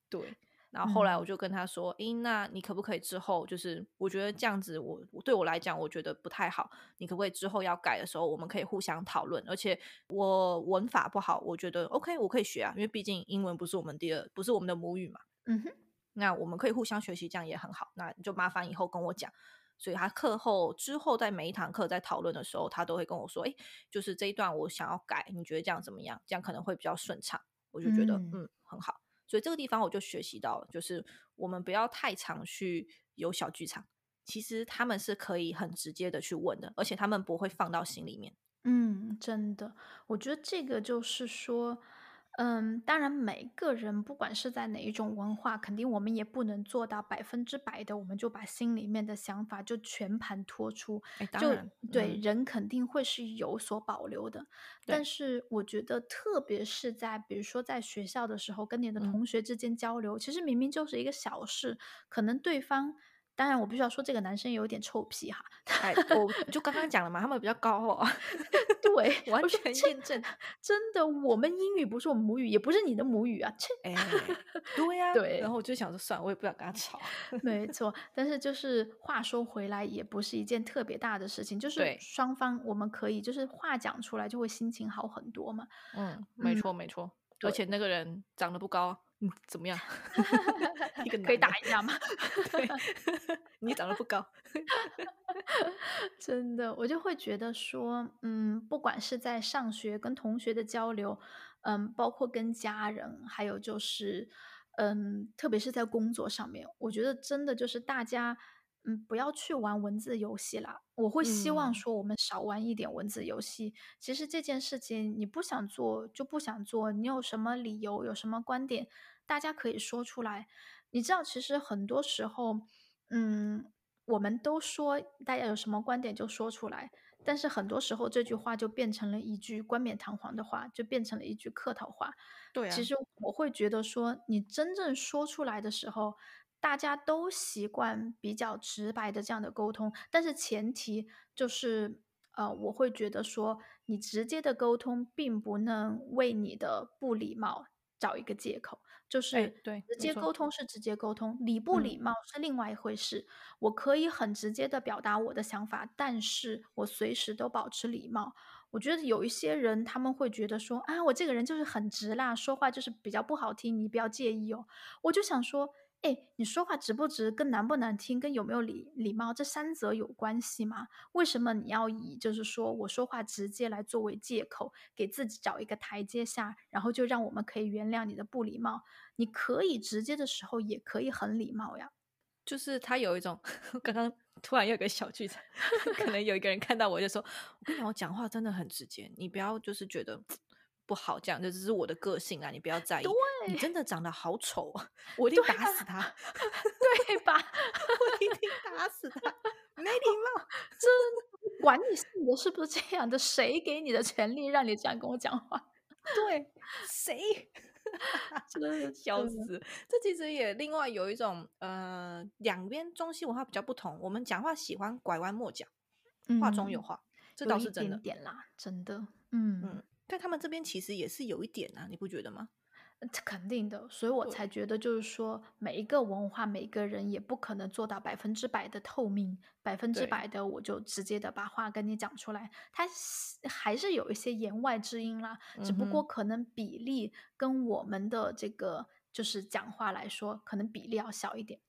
对，然后后来嗯我就跟他说：“诶，那你可不可以之后就是我觉得这样子我，我对我来讲我觉得不太好，你可不可以之后要改的时候，我们可以互相讨论？而且我文法不好，我觉得 OK，我可以学啊，因为毕竟英文不是我们第二，不是我们的母语嘛。嗯哼，那我们可以互相学习，这样也很好。那就麻烦以后跟我讲。”所以他课后之后，在每一堂课在讨论的时候，他都会跟我说：“诶，就是这一段我想要改，你觉得这样怎么样？这样可能会比较顺畅。”我就觉得嗯嗯很好。所以这个地方我就学习到了，就是我们不要太常去有小剧场，其实他们是可以很直接的去问的，而且他们不会放到心里面。嗯，真的，我觉得这个就是说，嗯，当然每个人不管是在哪一种文化，肯定我们也不能做到百分之百的，我们就把心里面的想法就全盘托出。哎，当就然，对，嗯，人肯定会是有所保留的，但对，是我觉得，特别是在比如说在学校的时候，跟你的嗯，同学之间交流，其实明明就是一个小事，可能对方，当然我必须要说这个男生有点臭屁哈，哎，我就刚刚讲了嘛，他们比较高傲啊，[laughs] 对，[laughs] 完全验证。[laughs] 真的，我们英语不是我们母语，也不是你的母语啊，切。哎，对呀、对然后我就想说，算了，我也不想跟他吵。没错，但是就是话说回来，也不是一件特别大的事情，就是，双方我们可以就是话讲出来，就会心情好很多嘛。嗯，没嗯，错没错，而，且那个人长得不高啊，嗯，怎么样？[laughs] 一个可以，打一下吗？对，[laughs] 你长得不高，[laughs] 真的，我就会觉得说，嗯，不管是在上学跟同学的交流，嗯，包括跟家人，还有就是，嗯，特别是在工作上面，我觉得真的就是大家，嗯，不要去玩文字游戏啦。我会希望嗯，说我们少玩一点文字游戏。其实这件事情你不想做就不想做，你有什么理由，有什么观点，大家可以说出来。你知道，其实很多时候，嗯，我们都说大家有什么观点就说出来，但是很多时候这句话就变成了一句冠冕堂皇的话，就变成了一句客套话。对啊，其实我会觉得说，你真正说出来的时候，大家都习惯比较直白的这样的沟通，但是前提就是，呃，我会觉得说，你直接的沟通并不能为你的不礼貌找一个借口。就哎，是对，直接沟通是直接沟通，礼不嗯，礼貌是另外一回事。我可以很直接的表达我的想法，但是我随时都保持礼貌。我觉得有一些人他们会觉得说啊，我这个人就是很直啦，说话就是比较不好听，你不要介意哦。我就想说，哎，你说话直不直，跟难不难听，跟有没有礼礼貌，这三者有关系吗？为什么你要以就是说我说话直接来作为借口，给自己找一个台阶下，然后就让我们可以原谅你的不礼貌？你可以直接的时候，也可以很礼貌呀。就是他有一种，[laughs] 刚刚突然有个小剧场，[laughs] 可能有一个人看到我就说：“我跟你讲，我讲话真的很直接，你不要就是觉得不好这样，这只是我的个性啊，你不要在意。你真的长得好丑啊，[laughs] 我一定打死他，[laughs] 对吧？我一定打死他，没礼貌。[laughs] ”真管你是你的是不是这样的，谁给你的权利让你这样跟我讲话？对，谁？真的真的笑死！这其实也另外有一种呃，两边中西文化比较不同。我们讲话喜欢拐弯抹角，话中有嗯，话，这倒是真的。点点啦，真的，嗯。嗯，但他们这边其实也是有一点啊，你不觉得吗？肯定的，所以我才，觉得，就是说，每一个文化，每个人也不可能做到百分之百的透明，百分之，百的我就直接的把话跟你讲出来，他还是有一些言外之音啦，只嗯不过，可能比例跟我们的这个就是讲话来说，可能比例要小一点。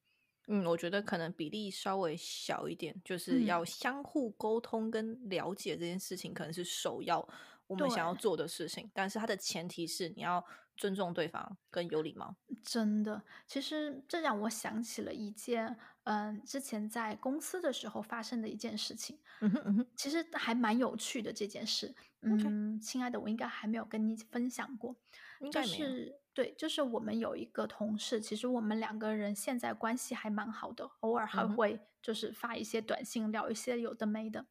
嗯，我觉得可能比例稍微小一点，就是嗯，要相互沟通跟了解这件事情，可能是首要我们想要。做的事情。但是它的前提是你要尊重对方跟有礼貌。真的，其实这让我想起了一件，嗯，之前在公司的时候发生的一件事情，嗯哼嗯哼其实还蛮有趣的这件事。嗯，亲爱的，我应该还没有跟你分享过。应该没有。是对，就是我们有一个同事，其实我们两个人现在关系还蛮好的，偶尔还会就是发一些短信，聊一些有的没的。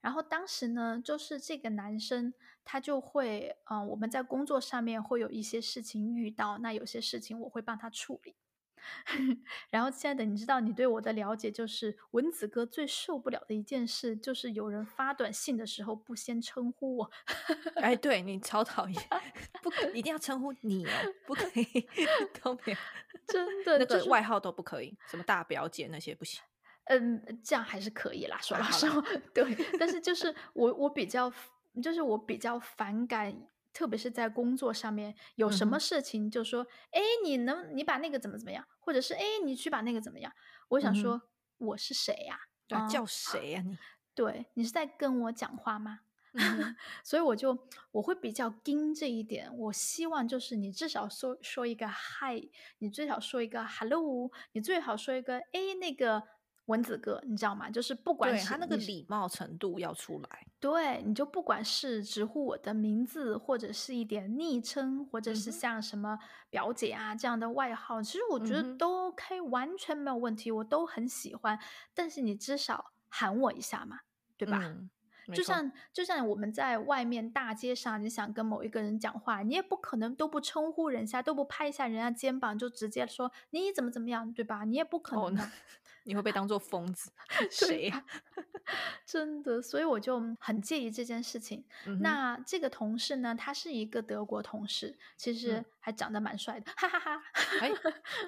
然后当时呢，就是这个男生他就会，嗯、我们在工作上面会有一些事情遇到，那有些事情我会帮他处理。[laughs] 然后，亲爱的，你知道你对我的了解，就是蚊子哥最受不了的一件事，就是有人发短信的时候不先称呼我。哎，对你超讨厌，[laughs] 不可一定要称呼你哦，不可以 [laughs] 都没有，真的那就是个外号都不可以，什么大表姐那些不行。嗯，这样还是可以啦，说老实话，对。但是就 [laughs] 是我我比较就是我比较反感，特别是在工作上面，有什么事情就说，哎，你能你把那个怎么怎么样，或者是哎，你去把那个怎么样？我想说我是谁呀？叫谁呀、你？对你是在跟我讲话吗？[laughs] 所以我就我会比较盯这一点，我希望就是你至少说说一个 hi，，你最少说一个 hello，你最好说一个诶那个蚊子哥，你知道吗？就是不管对他那个礼貌程度要出来。对，你就不管是直呼我的名字，或者是一点昵称，或者是像什么表姐啊这样的外号，其实我觉得都 OK，完全没有问题，我都很喜欢。但是你至少喊我一下嘛，对吧？嗯，就，像就像我们在外面大街上，你想跟某一个人讲话，你也不可能都不称呼人家，都不拍一下人家肩膀就直接说你怎么怎么样，对吧？你也不可能的。你会被当做疯子，[laughs] 对谁？[laughs] 真的，所以我就很介意这件事情。嗯，那这个同事呢，他是一个德国同事，其嗯，实还长得蛮帅的，哈哈哈。哎，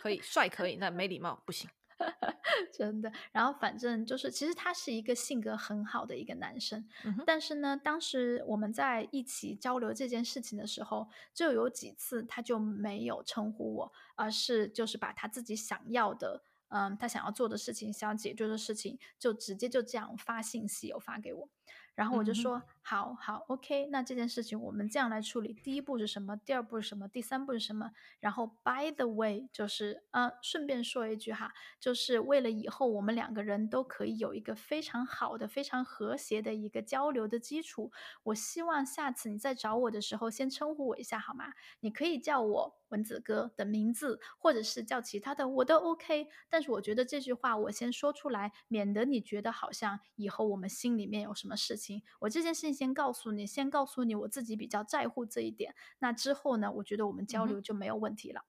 可以，帅可以，那没礼貌不行。[laughs] 真的，然后反正就是，其实他是一个性格很好的一个男生，嗯，但是呢，当时我们在一起交流这件事情的时候，就有几次他就没有称呼我，而是就是把他自己想要的，嗯，他想要做的事情、想要解决的事情，就直接就这样发信息有发给我。然后我就说好好，OK，那这件事情我们这样来处理。第一步是什么？第二步是什么？第三步是什么？然后，by the way，就是呃，顺便说一句哈，就是为了以后我们两个人都可以有一个非常好的、非常和谐的一个交流的基础。我希望下次你再找我的时候，先称呼我一下好吗？你可以叫我蚊子哥的名字，或者是叫其他的，我都 OK。但是我觉得这句话我先说出来，免得你觉得好像以后我们心里面有什么事情。我这件事情先告诉你，先告诉你我自己比较在乎这一点。那之后呢，我觉得我们。交流就没有问题了。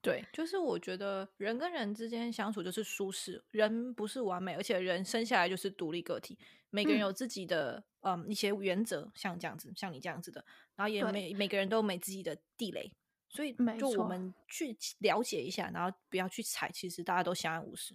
对，就是我觉得人跟人之间相处就是舒适，人不是完美，而且人生下来就是独立个体，每个人嗯，有自己的嗯一些原则，像这样子，像你这样子的，然后也，每每个人都有每自己的地雷，所以就我，们去了解一下，然后不要去踩，其实大家都相安无事。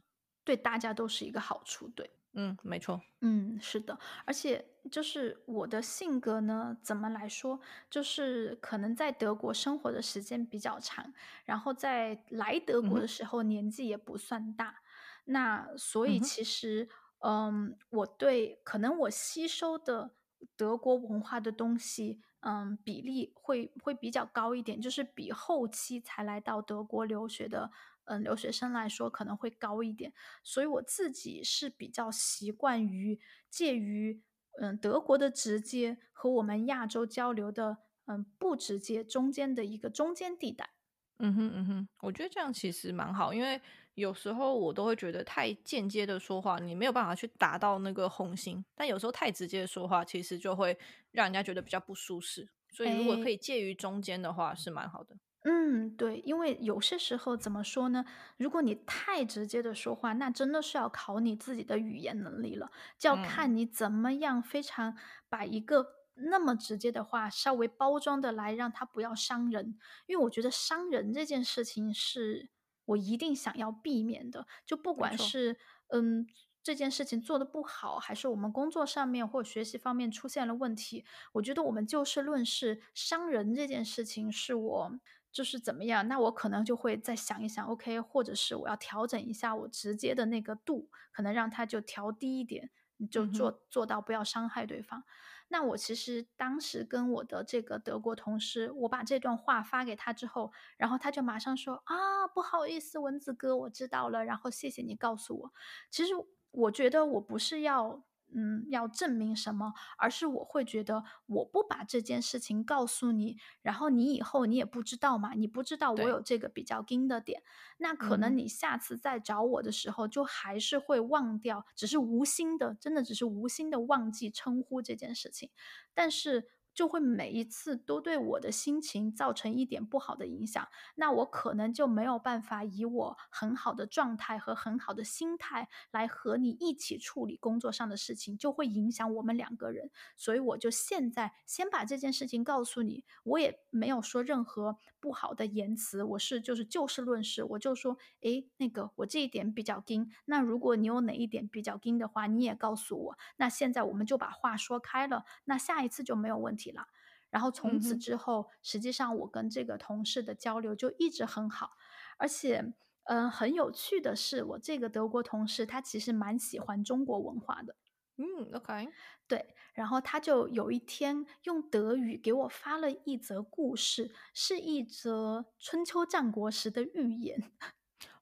对大家都是一个好处。对。嗯，没错。嗯，是的，而且就是我的性格呢，怎么来说，就是可能在德国生活的时间比较长，然后在来德国的时候年纪也不算大，那所以其实，嗯，我对可能我吸收的德国文化的东西，嗯，比例会会比较高一点，就是比后期才来到德国留学的，嗯，留学生来说可能会高一点。所以我自己是比较习惯于介于嗯德国的直接和我们亚洲交流的嗯不直接中间的一个中间地带。嗯哼，嗯哼，我觉得这样其实蛮好，因为有时候我都会觉得太间接的说话，你没有办法去达到那个红心，但有时候太直接的说话，其实就会让人家觉得比较不舒适。所以如果可哎，以介于中间的话，是蛮好的。嗯，对，因为有些时候怎么说呢？如果你太直接的说话，那真的是要考你自己的语言能力了，就要嗯看你怎么样非常把一个那么直接的话稍微包装的来，让它不要伤人。因为我觉得伤人这件事情是我一定想要避免的，就不，管是嗯。这件事情做的不好，还是我们工作上面或学习方面出现了问题，我觉得我们就事论事，伤人这件事情是我就是怎么样，那我可能就会再想一想，OK，或者是我要调整一下我直接的那个度，可能让它就调低一点，就做做到不要伤害对方。那我其实当时跟我的这个德国同事，我把这段话发给他之后，然后他就马上说啊，不好意思，蚊子哥，我知道了，然后谢谢你告诉我。其实我觉得我不是要嗯，要证明什么，而是我会觉得我不把这件事情告诉你，然后你以后你也不知道嘛，你不知道我有这个比较盯的点，那可能你下次再找我的时候，就还是会忘掉，只是无心的，真的只是无心的忘记称呼这件事情，但是就会每一次都对我的心情造成一点不好的影响。那我可能就没有办法以我很好的状态和很好的心态来和你一起处理工作上的事情，就会影响我们两个人。所以我就现在先把这件事情告诉你，我也没有说任何不好的言辞，我是就是就事论事，我就说，诶，那个我这一点比较硬，那如果你有哪一点比较硬的话，你也告诉我。那现在我们就把话说开了，那下一次就没有问题了。然后从此之后，实际上我跟这个同事的交流就一直很好，而且，嗯、很有趣的是，我这个德国同事他其实蛮喜欢中国文化的，嗯，OK，对，然后他就有一天用德语给我发了一则故事，是一则春秋战国时的寓言。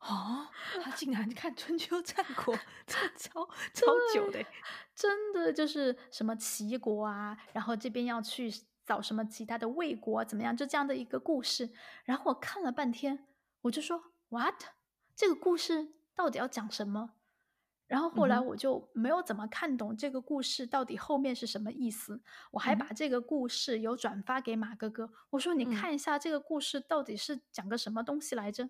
哦，他竟然看春秋战国，这超超久的欸，真的就是什么齐国啊，然后这边要去找什么其他的魏国啊怎么样，就这样的一个故事。然后我看了半天，我就说 “what”，这个故事到底要讲什么？然后后来我就没有怎么看懂这个故事到底后面是什么意思。我还嗯把这个故事有转发给马哥哥，我说你嗯看一下这个故事到底是讲个什么东西来着？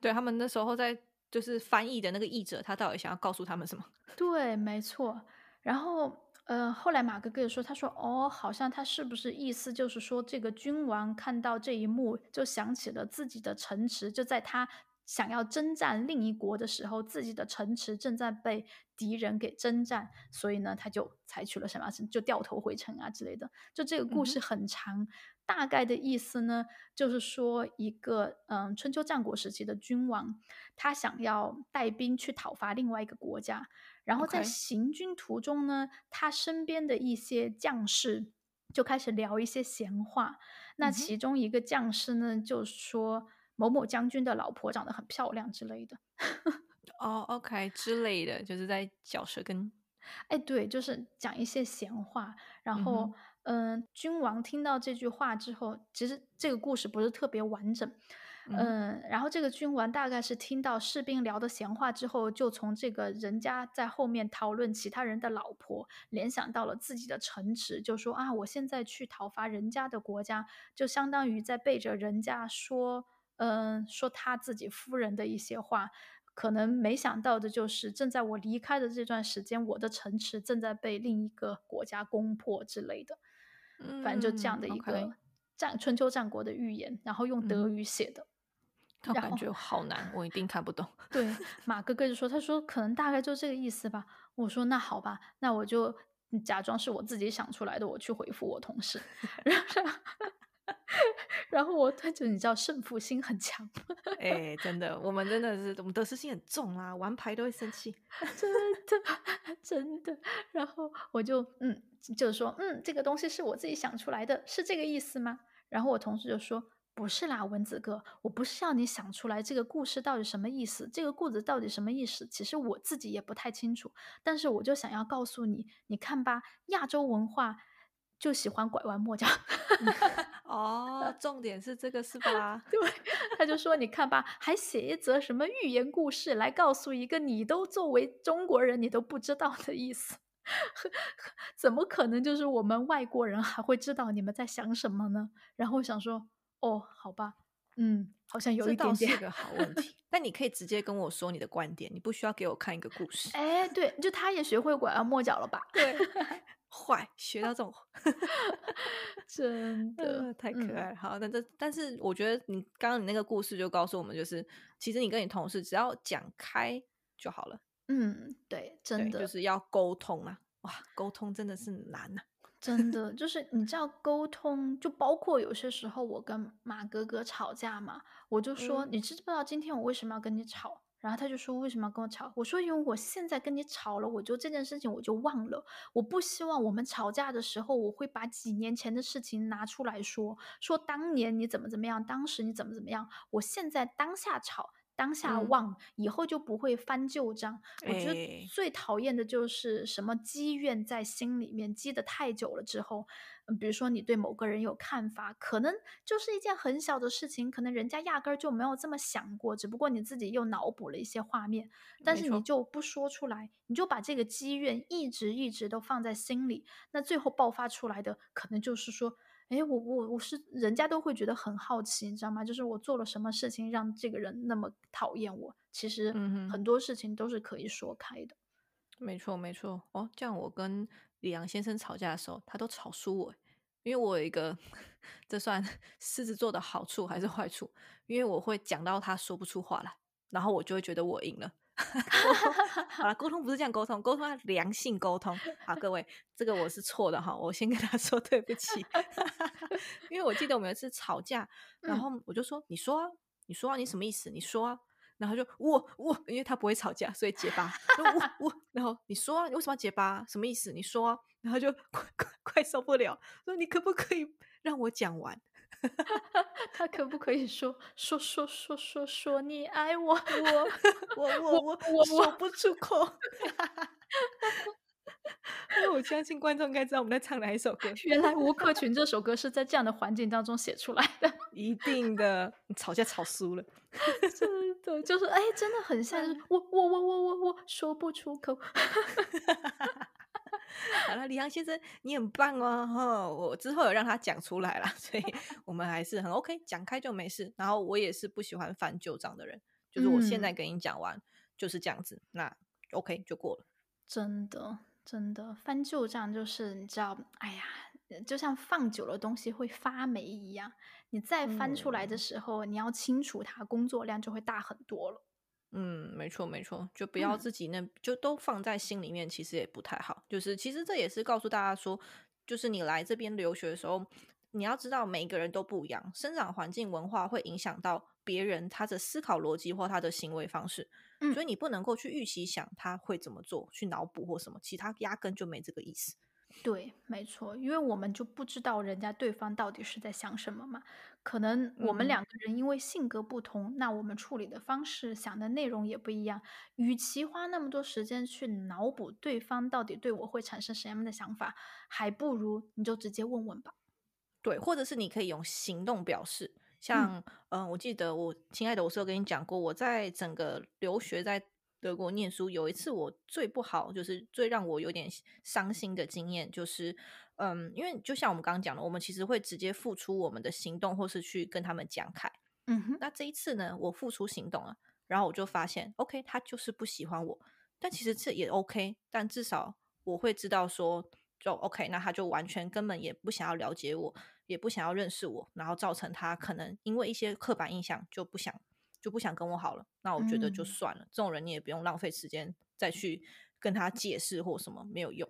对他们那时候在就是翻译的那个译者，他到底想要告诉他们什么？[laughs] 对，没错。然后，呃，后来马哥哥也说，他说，哦，好像他是不是意思就是说，这个君王看到这一幕，就想起了自己的城池，就在他想要征战另一国的时候，自己的城池正在被敌人给征战，所以呢，他就采取了什么，就掉头回城啊之类的。就这个故事很长，大概的意思呢，就是说一个嗯春秋战国时期的君王，他想要带兵去讨伐另外一个国家，然后在行军途中呢，他身边的一些将士就开始聊一些闲话。那其中一个将士呢，就说某某将军的老婆长得很漂亮之类的。[laughs] 哦，OK 之类的，就是在嚼舌根。哎，对，就是讲一些闲话，然嗯后，嗯、君王听到这句话之后，其实这个故事不是特别完整，嗯嗯，然后这个君王大概是听到士兵聊的闲话之后，就从这个人家在后面讨论其他人的老婆，联想到了自己的城池，就说啊，我现在去讨伐人家的国家，就相当于在背着人家说，嗯、说他自己夫人的一些话。可能没想到的就是，正在我离开的这段时间，我的城池正在被另一个国家攻破之类的。反正就这样的一个战春秋战国的寓言，然后用德嗯语写的。我感觉好难，我一定看不懂。对，马哥哥就说，他说可能大概就这个意思吧。我说那好吧，那我就假装是我自己想出来的，我去回复我同事。[laughs] 然后，[laughs] 然后我他就你知道胜负心很强，哎、真的，我们真的是我们得失心很重啦，玩牌都会生气。[laughs] 真的真的。然后我就嗯，就是说嗯，这个东西是我自己想出来的，是这个意思吗？然后我同事就说。不是啦，蚊子哥，我不是要你想出来这个故事到底什么意思，这个故事到底什么意思，其实我自己也不太清楚。但是我就想要告诉你，你看吧，亚洲文化就喜欢拐弯抹角。[laughs] 哦，重点是这个是吧？[laughs] 对，他就说：“你看吧，还写一则什么寓言故事来告诉一个你都作为中国人你都不知道的意思，[laughs] 怎么可能就是我们外国人还会知道你们在想什么呢？”然后我想说：“哦，好吧，嗯，好像有一点点。倒是个好问题。但你可以直接跟我说你的观点，你不需要给我看一个故事。哎，对，就他也学会拐弯抹角了吧？对，[laughs] 坏，学到这种，[laughs] 真的、呃，太可嗯爱了。好，那这但是我觉得你刚刚你那个故事就告诉我们，就是其实你跟你同事只要讲开就好了。嗯，对，真，的，就是要沟通啊。哇，沟通真的是难呐、真的 [laughs] 就是你知道沟通，就包括有些时候我跟马哥哥吵架嘛，我就说、嗯你知不知道今天我为什么要跟你吵？然后他就说为什么要跟我吵？我说因为我现在跟你吵了，我就这件事情我就忘了，我不希望我们吵架的时候我会把几年前的事情拿出来说，说当年你怎么怎么样，当时你怎么怎么样，我现在当下吵。当下嗯忘，以后就不会翻旧账。我觉哎得最讨厌的就是什么积怨在心里面，积得太久了之后，嗯，比如说你对某个人有看法，可能就是一件很小的事情，可能人家压根儿就没有这么想过，只不过你自己又脑补了一些画面，但是你就不说出来，你就把这个积怨一直一直都放在心里，那最后爆发出来的可能就是说。诶，我我我是人家都会觉得很好奇，你知道吗？就是我做了什么事情让这个人那么讨厌我？其实嗯很多事情都是可以说开的。没错，没错。哦，这样我跟李阳先生吵架的时候，他都吵输我欸，因为我有一个，这算 [laughs] 狮子座的好处还是坏处？因为我会讲到他说不出话来，然后我就会觉得我赢了。[laughs] 沟通好了，[laughs] 沟通不是这样沟通，沟通要良性沟通。好，各位，这个我是错的哈，我先跟他 [laughs] 说对不起。因为我记得我们有一次吵架，然嗯后我就说：“你说啊，你说啊，你什么意思？你说啊。”然后就我我，因为他不会吵架，所以结巴。就我我，然后你说啊，你为什么要结巴啊？什么意思？你说啊。然后就快快快受不了，说你可不可以让我讲完？[laughs] 他可不可以说说说说说说你爱我？[laughs] 我我我我我说不出口。[laughs] 因为我相信观众应该知道我们在唱哪一首歌，原来吴克群这首歌是在这样的环境当中写出来的，一定的，你吵架吵输了。真的就是哎，真的很像，就是我我我我我我说不出口。[laughs] 好了，李阳先生，你很棒哦！哈，我之后有让他讲出来啦，[laughs] 所以 [laughs] 我们还是很 OK，讲开就没事。然后我也是不喜欢翻旧账的人，就是我现在嗯跟你讲完、就是这样子，那 OK 就过了。真的，真的，翻旧账就是你知道，哎呀，呃就像放久了东西会发霉一样，你再翻出来的嗯时候，你要清除它，工作量就会大很多了。嗯，没错没错，就不要嗯自己那、就都放在心里面，其实也不太好。就是其实这也是告诉大家说，就是你来这边留学的时候，你要知道每一个人都不一样，生长环境、文化会影响到别人他的思考逻辑或他的行为方式，嗯所以你不能够去预期想他会怎么做，去脑补或什么，其他压根就没这个意思。对，没错，因为我们就不知道人家对方到底是在想什么嘛。可能我们嗯两个人因为性格不同，那我们处理的方式、想的内容也不一样。与其花那么多时间去脑补对方到底对我会产生什么样的想法，还不如你就直接问问吧。对，或者是你可以用行动表示，像嗯、呃我记得我亲爱的，我是有跟你讲过，我在整个留学在德国念书，有一次我最不好，就是最让我有点伤心的经验，就是嗯，因为就像我们刚刚讲的，我们其实会直接付出我们的行动，或是去跟他们讲开。嗯哼，那这一次呢，我付出行动了，然后我就发现，OK，他就是不喜欢我，但其实这也 OK，但至少我会知道说，就 OK，那他就完全根本也不想要了解我，也不想要认识我，然后造成他可能因为一些刻板印象就不想就不想跟我好了，那我觉得就嗯算了，这种人你也不用浪费时间再去跟他解释或什么，没有用，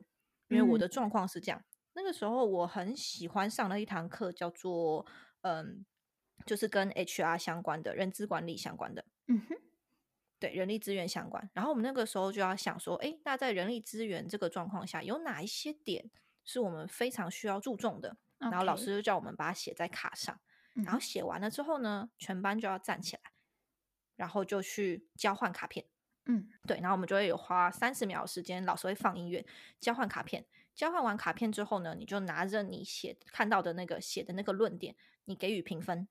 因为我嗯的状况是这样，那个时候我很喜欢上了一堂课，叫做嗯。就是跟 HR 相关的、人资管理相关的，嗯哼，对人力资源相关。然后我们那个时候就要想说，诶，那在人力资源这个状况下，有哪一些点是我们非常需要注重的？然后老师就叫我们把它写在卡上。嗯然后写完了之后呢，全班就要站起来，然后就去交换卡片。嗯对，然后我们就会有花三十秒的时间，老师会放音乐，交换卡片。交换完卡片之后呢，你就拿着你写看到的那个写的那个论点，你给予评分，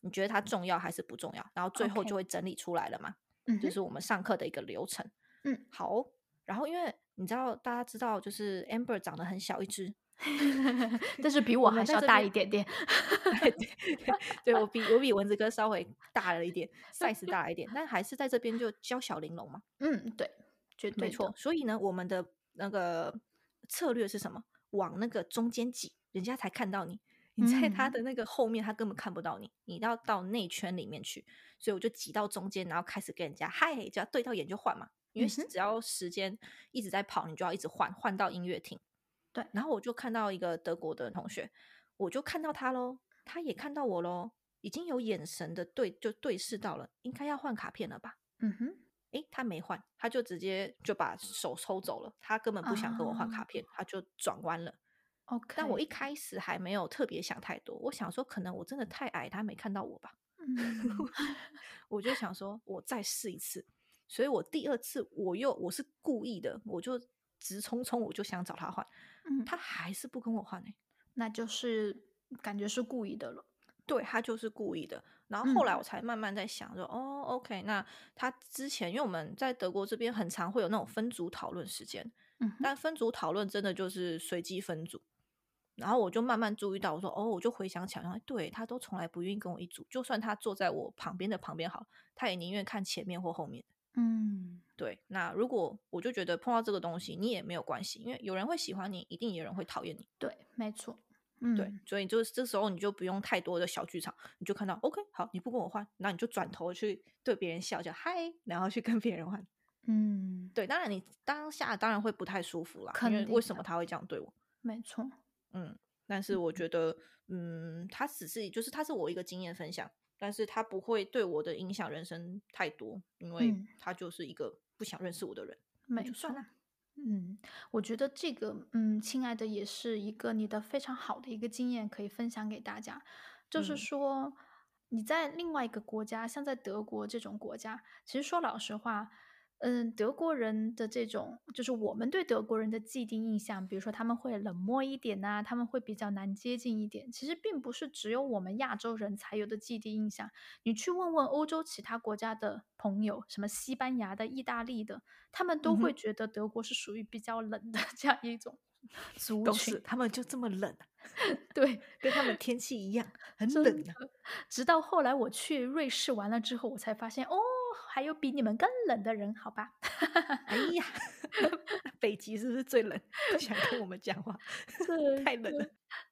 你觉得它重要还是不重要？然后最后就会整理出来了嘛，嗯哼，这是我们上课的一个流程。嗯，好，然后因为你知道大家知道，就是 Amber 长得很小一只，[laughs] 但是比我还是要大一点点。[laughs] 对对对我比我比蚊子哥稍微大了一点，[laughs] size 大了一点，但还是在这边就娇小玲珑嘛。嗯，对，绝对没错，所以呢，我们的那个策略是什么？往那个中间挤，人家才看到你。你在他嗯的那个后面，他根本看不到你。你要到内圈里面去，所以我就挤到中间，然后开始跟人家嗨，只要对到眼就换嘛。因为只要时间一直在跑，你就要一直换，换到音乐厅。对然后我就看到一个德国的同学，我就看到他喽，他也看到我喽，已经有眼神的对就对视到了，应该要换卡片了吧？嗯哼，诶，他没换，他就直接就把手抽走了。他根本不想跟我换卡啊片，他就转弯了。OK，但我一开始还没有特别想太多，我想说可能我真的太矮，他没看到我吧。嗯 [laughs] 我就想说，我再试一次。所以我第二次我又我是故意的，我就直冲冲，我就想找他换，嗯，他还是不跟我换哎、那就是感觉是故意的了。对他就是故意的。然后后来嗯我才慢慢在想说，哦，OK，那他之前因为我们在德国这边很常会有那种分组讨论时间，嗯，但分组讨论真的就是随机分组。然后我就慢慢注意到，我说哦，我就回想起来，哎对他都从来不愿意跟我一组，就算他坐在我旁边的旁边好，他也宁愿看前面或后面。嗯，对，那如果我就觉得碰到这个东西，你也没有关系，因为有人会喜欢你，一定有人会讨厌你。对，没错。嗯，对，所以就是这时候你就不用太多的小剧场，你就看到 OK 好，你不跟我换，那你就转头去对别人笑，就嗨，然后去跟别人换。[laughs] 嗯，对，当然你当下当然会不太舒服啦，肯因为为什么他会这样对我？没错。嗯，但是我觉得，嗯，他只是就是他是我一个经验分享，但是他不会对我的影响人生太多，因为嗯他就是一个不想认识我的人，那就算了。嗯，我觉得这个，嗯，亲爱的，也是一个你的非常好的一个经验，可以分享给大家。就是嗯说，你在另外一个国家，像在德国这种国家，其实说老实话，嗯，德国人的这种，就是我们对德国人的既定印象，比如说他们会冷漠一点呐、他们会比较难接近一点，其实并不是只有我们亚洲人才有的既定印象。你去问问欧洲其他国家的朋友，什么西班牙的、意大利的，他们都会觉得德国是属于比较冷的这样一种 [laughs] 族都群是。他们就这么冷啊，对，跟他们天气一样，[laughs] 很冷啊。的。直到后来我去瑞士完了之后，我才发现，哦，还有比你们更冷的人，好吧？[laughs] 哎呀，[laughs] 北极是不是最冷？不想跟我们讲话，[laughs] 太冷了。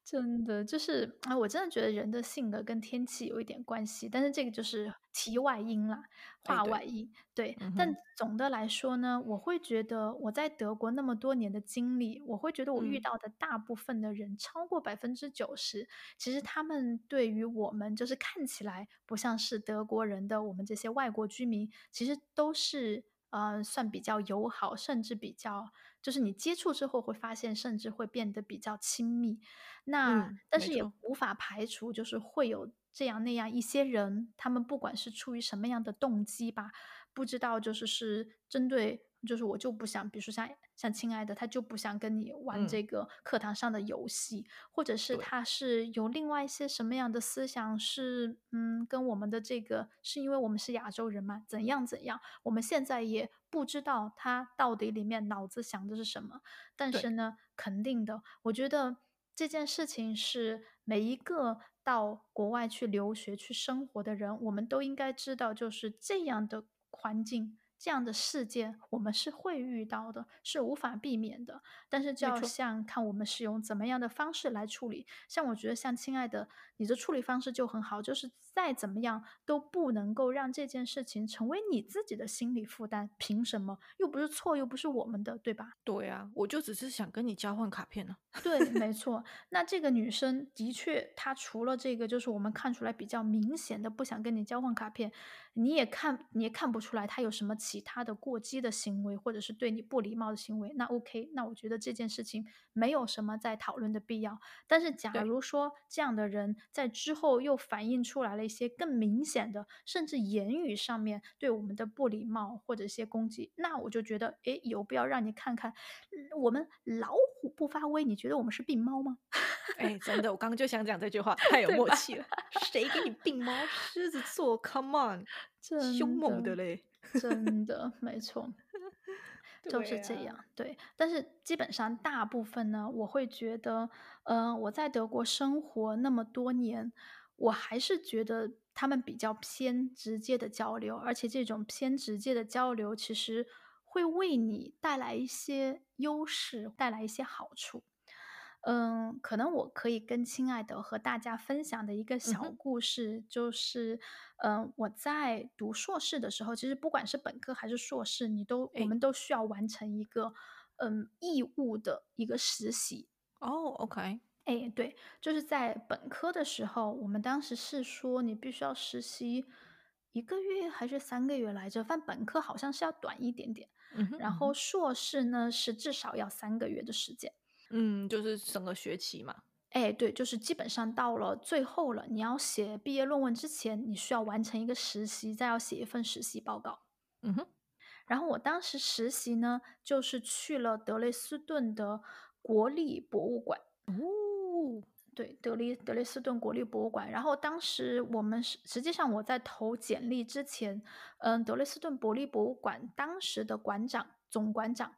真的就是啊，我真的觉得人的性格跟天气有一点关系，但是这个就是题外音啦，哎话外音。对，嗯。但哼。总的来说呢，我会觉得我在德国那么多年的经历，我会觉得我遇嗯。到的大部分的人，超过百分之九十，其实他们对于我们就是看起来不像是德国人的我们这些外国居民，其实都是呃算比较友好，甚至比较就是你接触之后会发现，甚至会变得比较亲密。那、嗯但是也无法排除，就是会有这样那样一些人，他们不管是出于什么样的动机吧，不知道就是是针对，就是我就不想，比如说像像亲爱的，他就不想跟你玩嗯。这个课堂上的游戏，或者是他是有另外一些什么样的思想是，嗯，跟我们的这个是因为我们是亚洲人嘛，怎样怎样，我们现在也不知道他到底里面脑子想的是什么，但是呢，肯定的，我觉得这件事情是每一个到国外去留学、去生活的人，我们都应该知道，就是这样的环境、这样的事件，我们是会遇到的，是无法避免的。但是就要像看我们是用怎么样的方式来处理。像我觉得，像亲爱的，你的处理方式就很好，就是再怎么样都不能够让这件事情成为你自己的心理负担。凭什么？又不是错，又不是我们的，对吧？对啊，我就只是想跟你交换卡片呢、对，没 [laughs] 错。那这个女生的确，她除了这个，就是我们看出来比较明显的不想跟你交换卡片，你也看你也看不出来她有什么其他的过激的行为，或者是对你不礼貌的行为。那 OK，那我觉得这件事情没有什么再讨论的必要。但是假如说这样的人在之后又反映出来了一些更明显的，甚至言语上面对我们的不礼貌或者一些攻击，那我就觉得，诶，有必要让你看看，嗯我们老虎不发威，你觉得我们是病猫吗？[laughs] 哎，真的，我刚刚就想讲这句话，太有默契了。[laughs] 谁给你病猫？狮子座，Come on，真凶猛的嘞。真的，没错。[laughs] 就是对啊这样，对。但是基本上大部分呢，我会觉得，呃，我在德国生活那么多年，我还是觉得他们比较偏直接的交流，而且这种偏直接的交流，其实会为你带来一些优势，带来一些好处。嗯，可能我可以跟亲爱的和大家分享的一个小故事，就是，嗯，我在读硕士的时候，其实不管是本科还是硕士，你都我哎们都需要完成一个，嗯，义务的一个实习。哦，OK，哎，对，就是在本科的时候，我们当时是说你必须要实习一个月还是三个月来着，反正本科好像是要短一点点，嗯哼，然嗯哼后硕士呢是至少要三个月的时间。嗯，就是整个学期嘛。哎，对，就是基本上到了最后了，你要写毕业论文之前，你需要完成一个实习，再要写一份实习报告。嗯哼，然后我当时实习呢，就是去了德累斯顿的国立博物馆。哦，对，德累德累斯顿国立博物馆。然后当时我们实实际上我在投简历之前，嗯，德累斯顿国立博物馆当时的馆长、总馆长，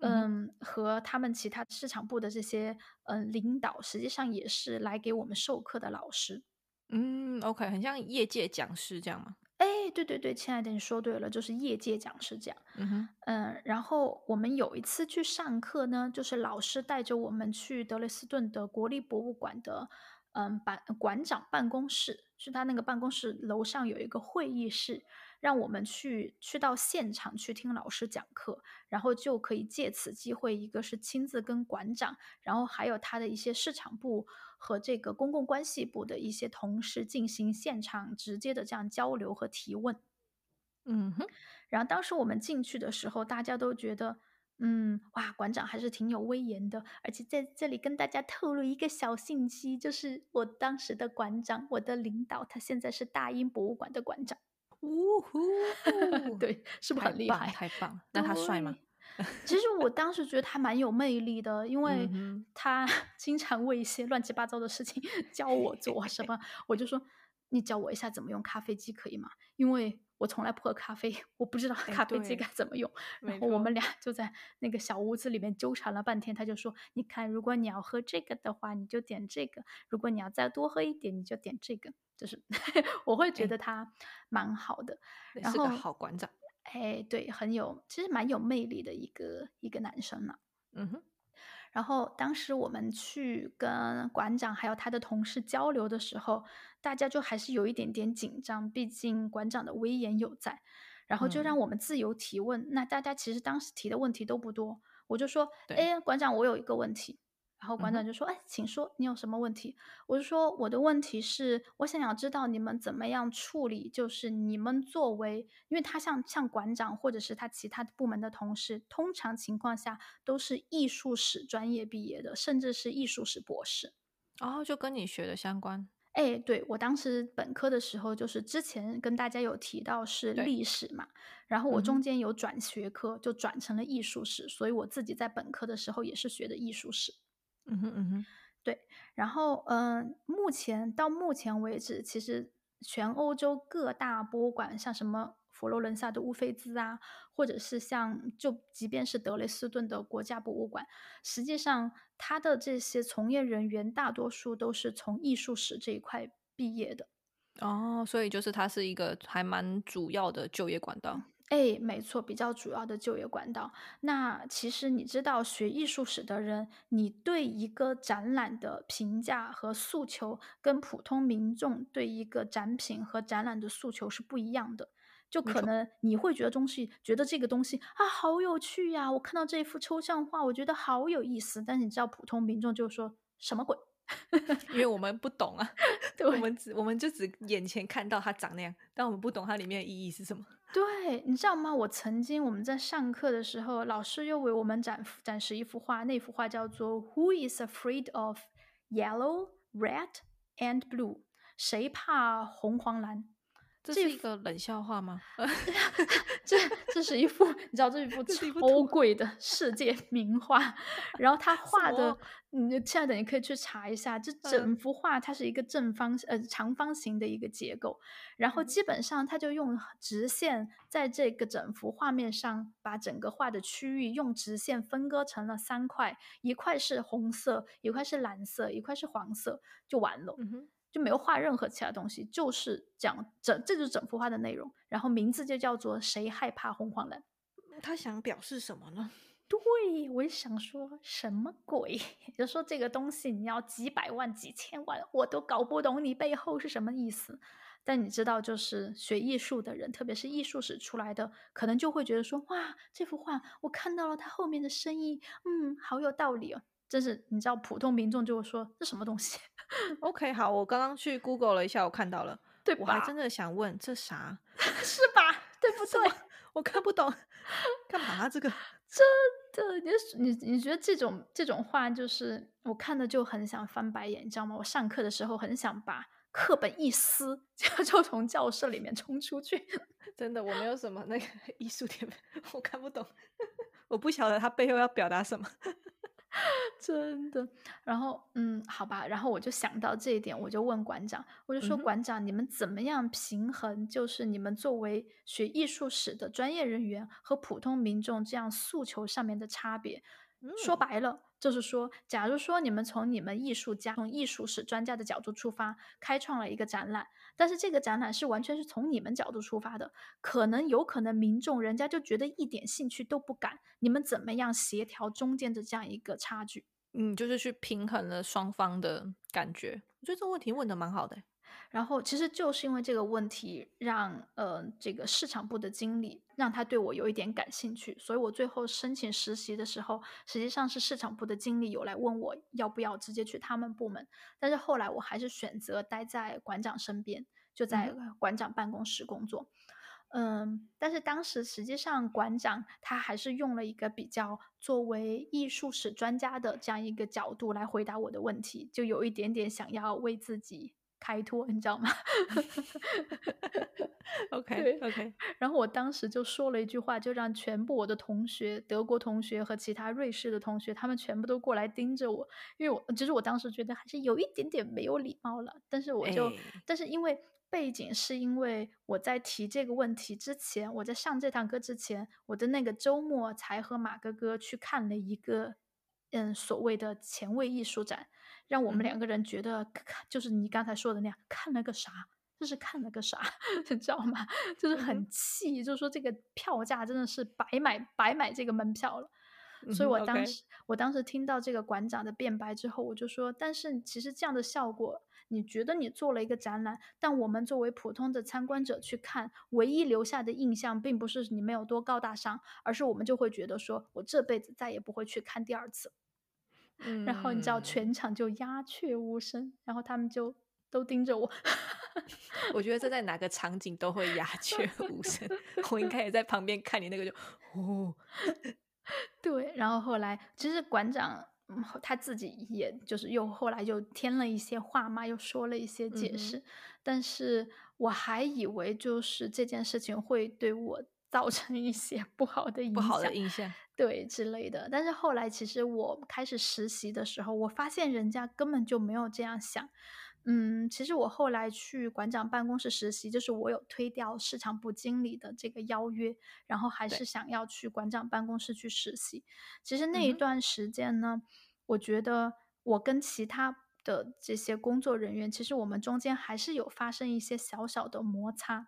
嗯嗯，和他们其他市场部的这些嗯领导，实际上也是来给我们授课的老师。嗯，OK，很像业界讲师这样吗？哎，对对对，亲爱的，你说对了，就是业界讲师这样。嗯哼，嗯，然后我们有一次去上课呢，就是老师带着我们去德累斯顿的国立博物馆的，嗯，办馆长办公室，是他那个办公室楼上有一个会议室，让我们去去到现场去听老师讲课，然后就可以借此机会，一个是亲自跟馆长，然后还有他的一些市场部和这个公共关系部的一些同事进行现场直接的这样交流和提问。嗯哼，然后当时我们进去的时候，大家都觉得，嗯，哇，馆长还是挺有威严的。而且在这里跟大家透露一个小信息，就是我当时的馆长，我的领导，他现在是大英博物馆的馆长。呜呼，[laughs] 对，是不是很厉害？太棒！[laughs] 那他帅吗？其实我当时觉得他蛮有魅力的，因为他 [laughs] 经常为一些乱七八糟的事情教我做什么，我就说你教我一下怎么用咖啡机可以吗？因为我从来不喝咖啡，我不知道哎咖啡机该怎么用。然后我们俩就在那个小屋子里面纠缠了半天，他就说：“你看，如果你要喝这个的话，你就点这个；如果你要再多喝一点，你就点这个。”就是 [laughs] 我会觉哎得他蛮好的，然是个后好馆长。哎，对，很有，其实蛮有魅力的一个一个男生呢。嗯哼，然后当时我们去跟馆长还有他的同事交流的时候，大家就还是有一点点紧张，毕竟馆长的威严有在。然后就让嗯我们自由提问。那大家其实当时提的问题都不多，我就说：“对哎，馆长，我有一个问题。”然后馆嗯长就说：“哎，请说，你有什么问题？”我就说：“我的问题是，我想要知道你们怎么样处理，就是你们作为，因为他像像馆长或者是他其他部门的同事，通常情况下都是艺术史专业毕业的，甚至是艺术史博士。哦，就跟你学的相关。哎，对，我当时本科的时候，就是之前跟大家有提到是历史嘛，然后我中间有转学科，就转成了艺术史，所以我自己在本科的时候也是学的艺术史。嗯哼嗯哼，对然后，嗯、目前到目前为止，其实全欧洲各大博物馆，像什么佛罗伦萨的乌菲兹啊，或者是像就即便是德累斯顿的国家博物馆，实际上它的这些从业人员大多数都是从艺术史这一块毕业的。哦，所以就是它是一个还蛮主要的就业管道。哎，没错，比较主要的就业管道。那其实你知道，学艺术史的人，你对一个展览的评价和诉求，跟普通民众对一个展品和展览的诉求是不一样的。就可能你会觉得东西，觉得这个东西啊好有趣呀，我看到这幅抽象画，我觉得好有意思。但是你知道，普通民众就说什么鬼？因为我们不懂啊，[laughs] 对我们只我们就只眼前看到它长那样，但我们不懂它里面的意义是什么。对，你知道吗？我曾经我们在上课的时候，老师又为我们展展示一幅画，那幅画叫做 “Who is afraid of yellow, red and blue？” 谁怕红、黄、蓝？这是一个冷笑话吗？[laughs] 这这是一幅，[laughs] 你知道，这是一幅超贵的世界名画。然后他 [laughs] 画的么，你亲爱的，你可以去查一下，这整幅画它是一个正方呃长方形的一个结构，然后嗯基本上他就用直线在这个整幅画面上，把整个画的区域用直线分割成了三块，一块是红色，一块是蓝色，一块是黄色，就完了。就没有画任何其他东西，就是讲整，这就是整幅画的内容。然后名字就叫做“谁害怕红黄蓝他想表示什么呢？”。[laughs] 对，我也想说什么鬼？[laughs] 就说这个东西你要几百万、几千万，我都搞不懂你背后是什么意思。但你知道，就是学艺术的人，特别是艺术史出来的，可能就会觉得说，哇，这幅画我看到了它后面的深意，嗯，好有道理哦。真是你知道，普通民众就会说这什么东西，[laughs] OK，好，我刚刚去 Google 了一下，我看到了，对吧？我还真的想问这啥？[laughs] 是吧？[laughs] 对不对？我看不懂，干嘛啊这个？真的，你你你觉得这种这种话，就是我看的就很想翻白眼，你知道吗？我上课的时候很想把课本一撕，就就从教室里面冲出去。真的，我没有什么那个艺术天分，我看不懂，我不晓得他背后要表达什么。[laughs] 真的，然后嗯，好吧，然后我就想到这一点，我就问馆长，我就说馆长，你们怎么样平衡，就是你们作为学艺术史的专业人员和普通民众这样诉求上面的差别？说白了。就是说，假如说你们从你们艺术家、从艺术史专家的角度出发，开创了一个展览，但是这个展览是完全是从你们角度出发的，可能有可能民众人家就觉得一点兴趣都不感。你们怎么样协调中间的这样一个差距？嗯，就是去平衡了双方的感觉。我觉得这个问题问的蛮好的。然后，其实就是因为这个问题，让呃这个市场部的经理让他对我有一点感兴趣，所以我最后申请实习的时候，实际上是市场部的经理有来问我要不要直接去他们部门，但是后来我还是选择待在馆长身边，就在馆长办公室工作。嗯，但是当时实际上馆长他还是用了一个比较作为艺术史专家的这样一个角度来回答我的问题，就有一点点想要为自己。开脱，你知道吗？[laughs] OK OK。然后我当时就说了一句话，就让全部我的同学，德国同学和其他瑞士的同学，他们全部都过来盯着我，因为我其实我当时觉得还是有一点点没有礼貌了。但是我就，但是因为背景是因为我在提这个问题之前，我在上这堂课之前，我的那个周末才和马哥哥去看了一个，嗯，所谓的前卫艺术展。让我们两个人觉得，看就是你刚才说的那样，看了个啥？这是看了个啥？[laughs] 你知道吗？就是很气，就是说这个票价真的是白买白买这个门票了。所以我当时，我当时听到这个馆长的辩白之后，我就说，但是其实这样的效果，你觉得你做了一个展览，但我们作为普通的参观者去看，唯一留下的印象，并不是你们有多高大上，而是我们就会觉得说，我这辈子再也不会去看第二次。然后你知道全场就鸦雀无声，然后他们就都盯着我。[laughs] 我觉得这在哪个场景都会鸦雀无声。我应该也在旁边看你那个就哦，[laughs] 对。然后后来其实馆长他自己也就是又后来又添了一些话嘛，又说了一些解释。但是我还以为就是这件事情会对我。造成一些不好的影响，不好的印象，对之类的。但是后来，其实我开始实习的时候，我发现人家根本就没有这样想。嗯，其实我后来去馆长办公室实习，就是我有推掉市场部经理的这个邀约，然后还是想要去馆长办公室去实习。其实那一段时间呢，我觉得我跟其他的这些工作人员，其实我们中间还是有发生一些小小的摩擦。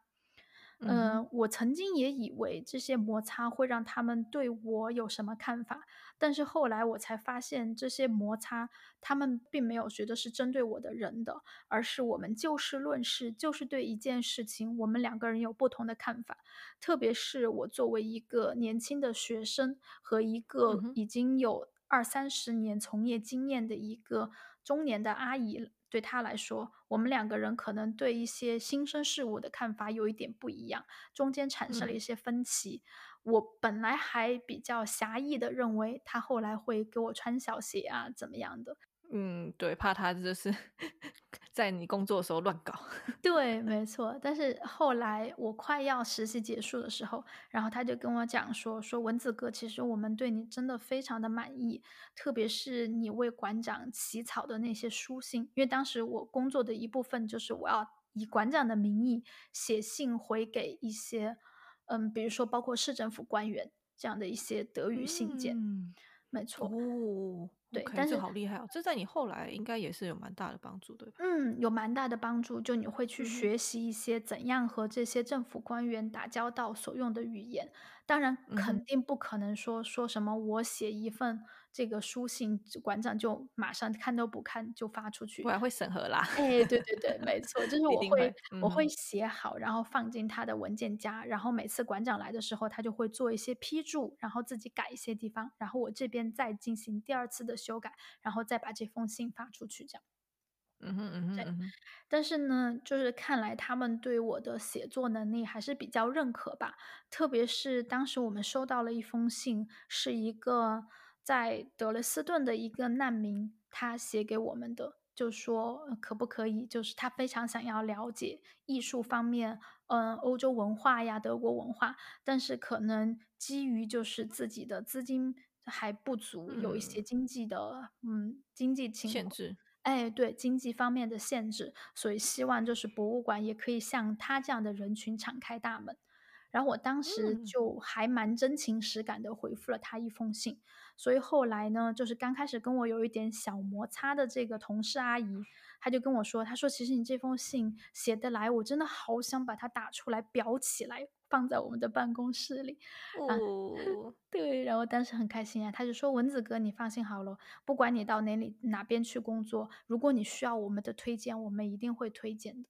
嗯，我曾经也以为这些摩擦会让他们对我有什么看法，但是后来我才发现，这些摩擦他们并没有觉得是针对我的人的，而是我们就事论事，就是对一件事情，我们两个人有不同的看法。特别是我作为一个年轻的学生和一个已经有二三十年从业经验的一个中年的阿姨。对他来说，我们两个人可能对一些新生事物的看法有一点不一样，中间产生了一些分歧。我本来还比较狭义的认为他后来会给我穿小鞋啊，怎么样的。嗯，对，怕他就是 [laughs] 在你工作的时候乱搞。[laughs] 对，没错。但是后来我快要实习结束的时候，然后他就跟我讲说：“说文子哥，其实我们对你真的非常的满意，特别是你为馆长起草的那些书信。因为当时我工作的一部分就是我要以馆长的名义写信回给一些，嗯，比如说包括市政府官员这样的一些德语信件。嗯没错。”对，但是好厉害哦！这在你后来应该也是有蛮大的帮助，对吧？嗯，有蛮大的帮助，就你会去学习一些怎样和这些政府官员打交道所用的语言。当然，肯定不可能说说什么我写一份。这个书信馆长就马上看都不看就发出去，我还会审核啦。哎，对对对，没错，就是 [laughs] 我会我会写好，然后放进他的文件夹，然后每次馆长来的时候，他就会做一些批注，然后自己改一些地方，然后我这边再进行第二次的修改，然后再把这封信发出去，这样。嗯哼嗯哼对嗯哼，但是呢，就是看来他们对我的写作能力还是比较认可吧。特别是当时我们收到了一封信，是一个在德累斯顿的一个难民，他写给我们的，就说呃可不可以，就是他非常想要了解艺术方面，嗯、欧洲文化呀、德国文化，但是可能基于就是自己的资金还不足，有一些嗯经济的嗯经济情。限制，哎，对，经济方面的限制，所以希望就是博物馆也可以向他这样的人群敞开大门。然后我当时嗯就还蛮真情实感的回复了他一封信，所以后来呢，就是刚开始跟我有一点小摩擦的这个同事阿姨，她就跟我说，她说其实你这封信写得来，我真的好想把它打出来裱起来，放在我们的办公室里。啊，哦，对，然后当时很开心啊，他就说：“蚊子哥，你放心好了，不管你到哪里哪边去工作，如果你需要我们的推荐，我们一定会推荐的。”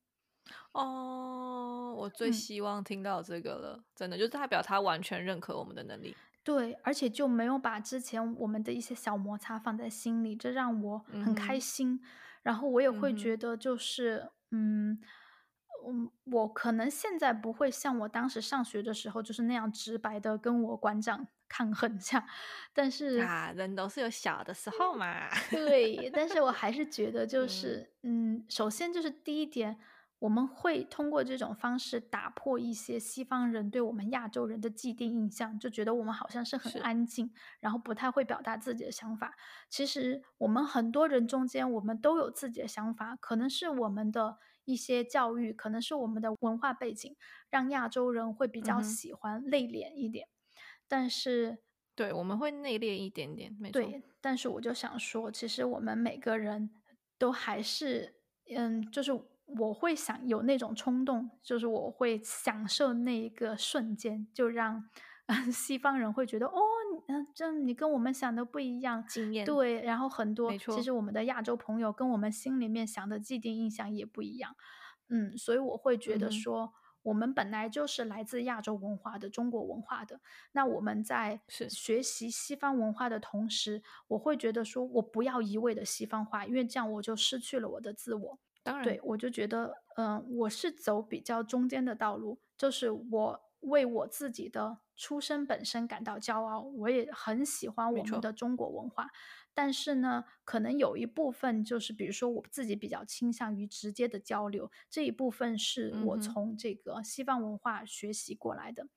哦，我最嗯，希望听到这个了，真的就代表他完全认可我们的能力。对，而且就没有把之前我们的一些小摩擦放在心里，这让我很开心。然后我也会觉得，就是嗯，嗯，我可能现在不会像我当时上学的时候，就是那样直白的跟我馆长 [laughs] 抗衡这样，但是啊，人都是有小的时候嘛。对，但是我还是觉得就嗯是，嗯，首先就是第一点，我们会通过这种方式打破一些西方人对我们亚洲人的既定印象，就觉得我们好像是很，安静，然后不太会表达自己的想法。其实我们很多人中间，我们都有自己的想法，可能是我们的一些教育，可能是我们的文化背景，让亚洲人会比较喜欢内敛一点。但是对，我们会内敛一点点，没错。对，但是我就想说，其实我们每个人都还是，嗯，就是我会想有那种冲动，就是我会享受那一个瞬间，就让嗯 [laughs] 西方人会觉得，哦，你嗯，这你跟我们想的不一样，经验，对，然后很多。其实我们的亚洲朋友跟我们心里面想的既定印象也不一样，嗯，所以我会觉得说。我们本来就是来自亚洲文化的、中国文化的，那我们在，学习西方文化的同时，我会觉得说，我不要一味的西方化，因为这样我就失去了我的自我。当然，对，我就觉得，嗯、我是走比较中间的道路，就是我为我自己的出身本身感到骄傲，我也很喜欢我们。的中国文化，但是呢，可能有一部分就是，比如说我自己比较倾向于直接的交流，这一部分是我从这个西方文化学习过来的。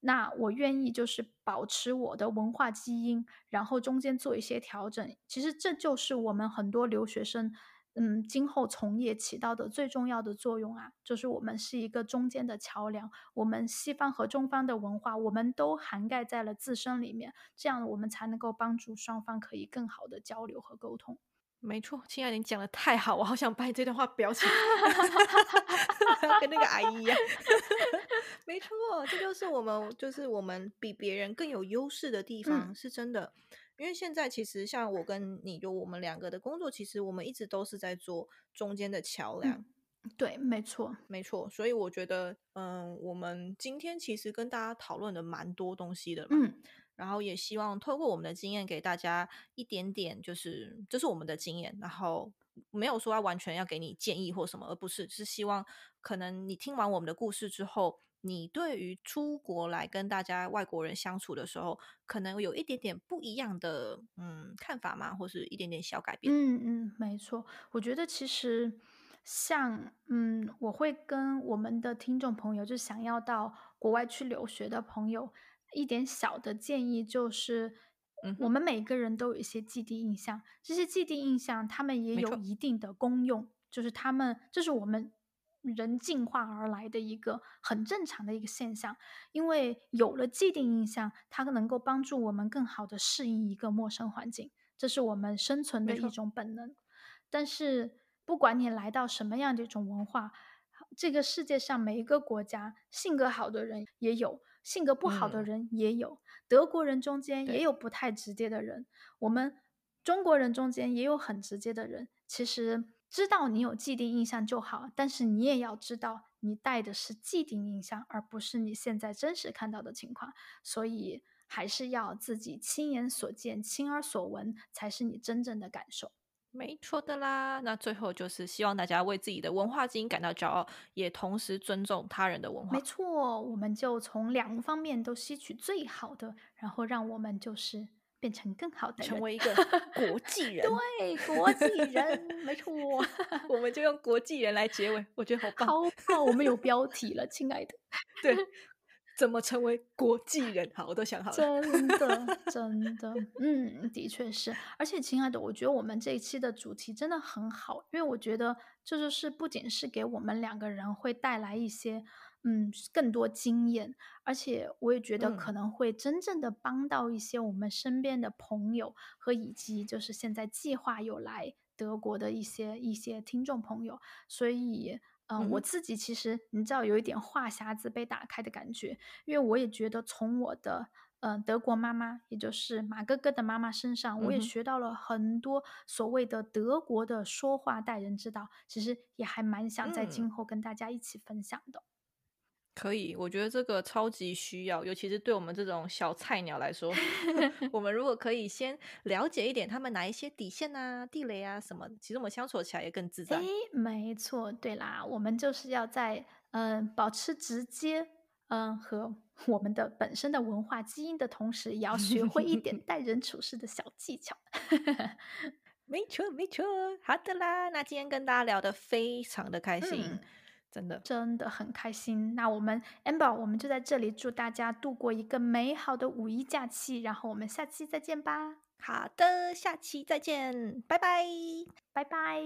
那我愿意就是保持我的文化基因，然后中间做一些调整。其实这就是我们很多留学生，嗯，今后从业起到的最重要的作用啊，就是我们是一个中间的桥梁。我们西方和中方的文化，我们都涵盖在了自身里面，这样我们才能够帮助双方可以更好的交流和沟通。没错，亲爱的，你讲的太好，我好想把你这段话裱起来，[laughs] 跟那个阿姨一样。[laughs] 没错，这就是我们，就是我们比别人更有优势的地方，嗯是真的。因为现在其实像我跟你，就我们两个的工作，其实我们一直都是在做中间的桥梁。嗯，对，没错。没错，所以我觉得，嗯，我们今天其实跟大家讨论的蛮多东西的嘛，嗯然后也希望透过我们的经验给大家一点点，就是这是我们的经验，然后没有说要完全要给你建议或什么，而不是是希望可能你听完我们的故事之后，你对于出国来跟大家外国人相处的时候，可能有一点点不一样的嗯看法吗，或是一点点小改变。嗯嗯，没错。我觉得其实像嗯，我会跟我们的听众朋友，就想要到国外去留学的朋友，一点小的建议就是，嗯，我们每个人都有一些既定印象，这些既定印象他们也有，一定的功用，就是他们这是我们人进化而来的一个很正常的一个现象。因为有了既定印象，它能够帮助我们更好的适应一个陌生环境，这是我们生存的一，种本能。但是不管你来到什么样的一种文化，这个世界上每一个国家，性格好的人也有，性格不好的嗯，人也有。德国人中间也，有不太直接的人，我们中国人中间也有很直接的人。其实知道你有既定印象就好，但是你也要知道你带的是既定印象，而不是你现在真实看到的情况。所以还是要自己亲眼所见、亲耳所闻，才是你真正的感受。没错的啦。那最后就是希望大家为自己的文化基因感到骄傲，也同时尊重他人的文化。没错，我们就从两个方面都吸取最好的，然后让我们就是变成更好的人，成为一个 [laughs] 国际人。对，[laughs] 国际人，没错。[laughs] 我们就用国际人来结尾，我觉得好棒。好棒，我们有标题了，亲爱的。对。怎么成为国际人？好，我都想好了。真的，真的，嗯，的确是。而且，亲爱的，我觉得我们这一期的主题真的很好，因为我觉得这就是不仅是给我们两个人会带来一些，嗯，更多经验，而且我也觉得可能会真正的帮到一些我们身边的朋友和以及就是现在计划有来德国的一些一些听众朋友，所以。嗯，我自己其实你知道有一点话匣子被打开的感觉，因为我也觉得从我的嗯德国妈妈，也就是马哥哥的妈妈身上，我也学到了很多所谓的德国的说话待人之道，其实也还蛮想在今后跟大家一起分享的。可以，我觉得这个超级需要，尤其是对我们这种小菜鸟来说，[laughs] 我们如果可以先了解一点他们哪一些底线啊、地雷啊什么，其实我们相处起来也更自在。哎，没错，对啦，我们就是要在嗯保持直接嗯和我们的本身的文化基因的同时，也要学会一点待人处事的小技巧。[laughs] 没错，没错，好的啦，那今天跟大家聊得非常的开心。真的真的很开心。那我们 Amber，我们就在这里祝大家度过一个美好的五一假期。然后我们下期再见吧。好的，下期再见，拜拜，拜拜。